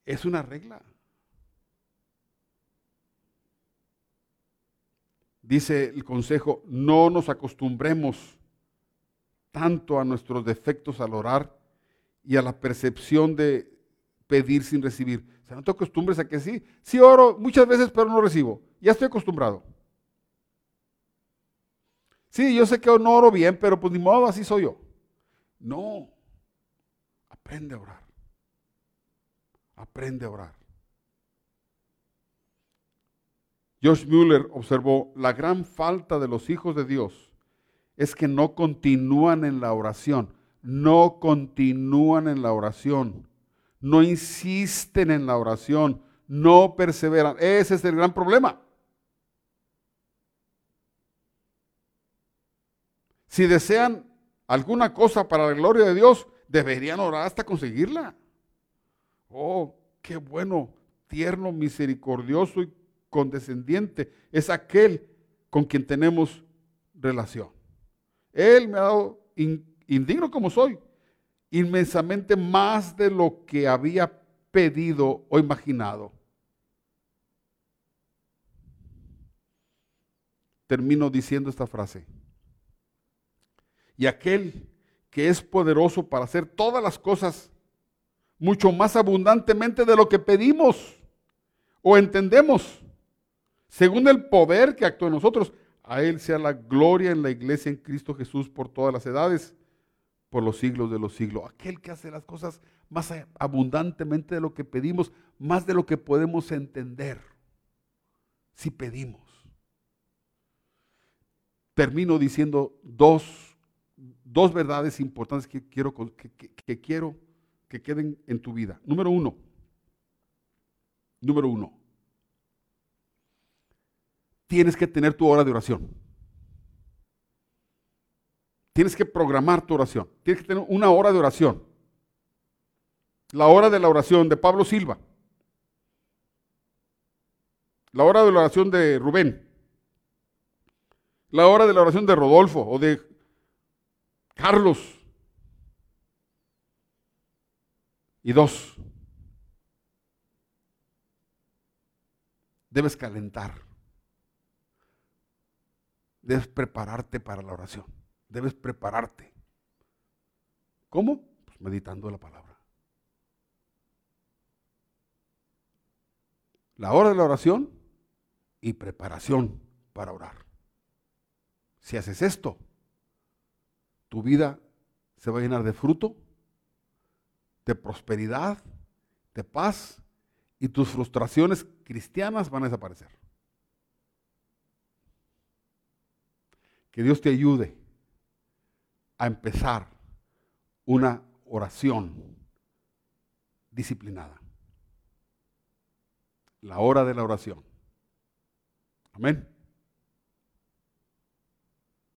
Es una regla. Dice el consejo, no nos acostumbremos tanto a nuestros defectos al orar y a la percepción de pedir sin recibir. O sea, no te acostumbres a que sí. Sí oro muchas veces, pero no recibo. Ya estoy acostumbrado. Sí, yo sé que no oro bien, pero pues ni modo, así soy yo. No. Aprende a orar. Aprende a orar. Josh Mueller observó, la gran falta de los hijos de Dios es que no continúan en la oración, no continúan en la oración, no insisten en la oración, no perseveran. Ese es el gran problema. Si desean alguna cosa para la gloria de Dios, deberían orar hasta conseguirla. Oh, qué bueno, tierno, misericordioso y condescendiente es aquel con quien tenemos relación. Él me ha dado, indigno como soy, inmensamente más de lo que había pedido o imaginado. Termino diciendo esta frase. Y aquel que es poderoso para hacer todas las cosas mucho más abundantemente de lo que pedimos o entendemos según el poder que actúa en nosotros, a Él sea la gloria en la iglesia en Cristo Jesús por todas las edades, por los siglos de los siglos. Aquel que hace las cosas más abundantemente de lo que pedimos, más de lo que podemos entender, si pedimos. Termino diciendo dos, dos verdades importantes que quiero, que quiero que queden en tu vida. Número uno, número uno, tienes que tener tu hora de oración. Tienes que programar tu oración. Tienes que tener una hora de oración. La hora de la oración de Pablo Silva. La hora de la oración de Rubén. La hora de la oración de Rodolfo o de Carlos. Y dos, debes calentar. Debes prepararte para la oración. Debes prepararte. ¿Cómo? Pues meditando la palabra. La hora de la oración y preparación para orar. Si haces esto, tu vida se va a llenar de fruto, de prosperidad, de paz y tus frustraciones cristianas van a desaparecer. Que Dios te ayude a empezar una oración disciplinada. La hora de la oración. Amén.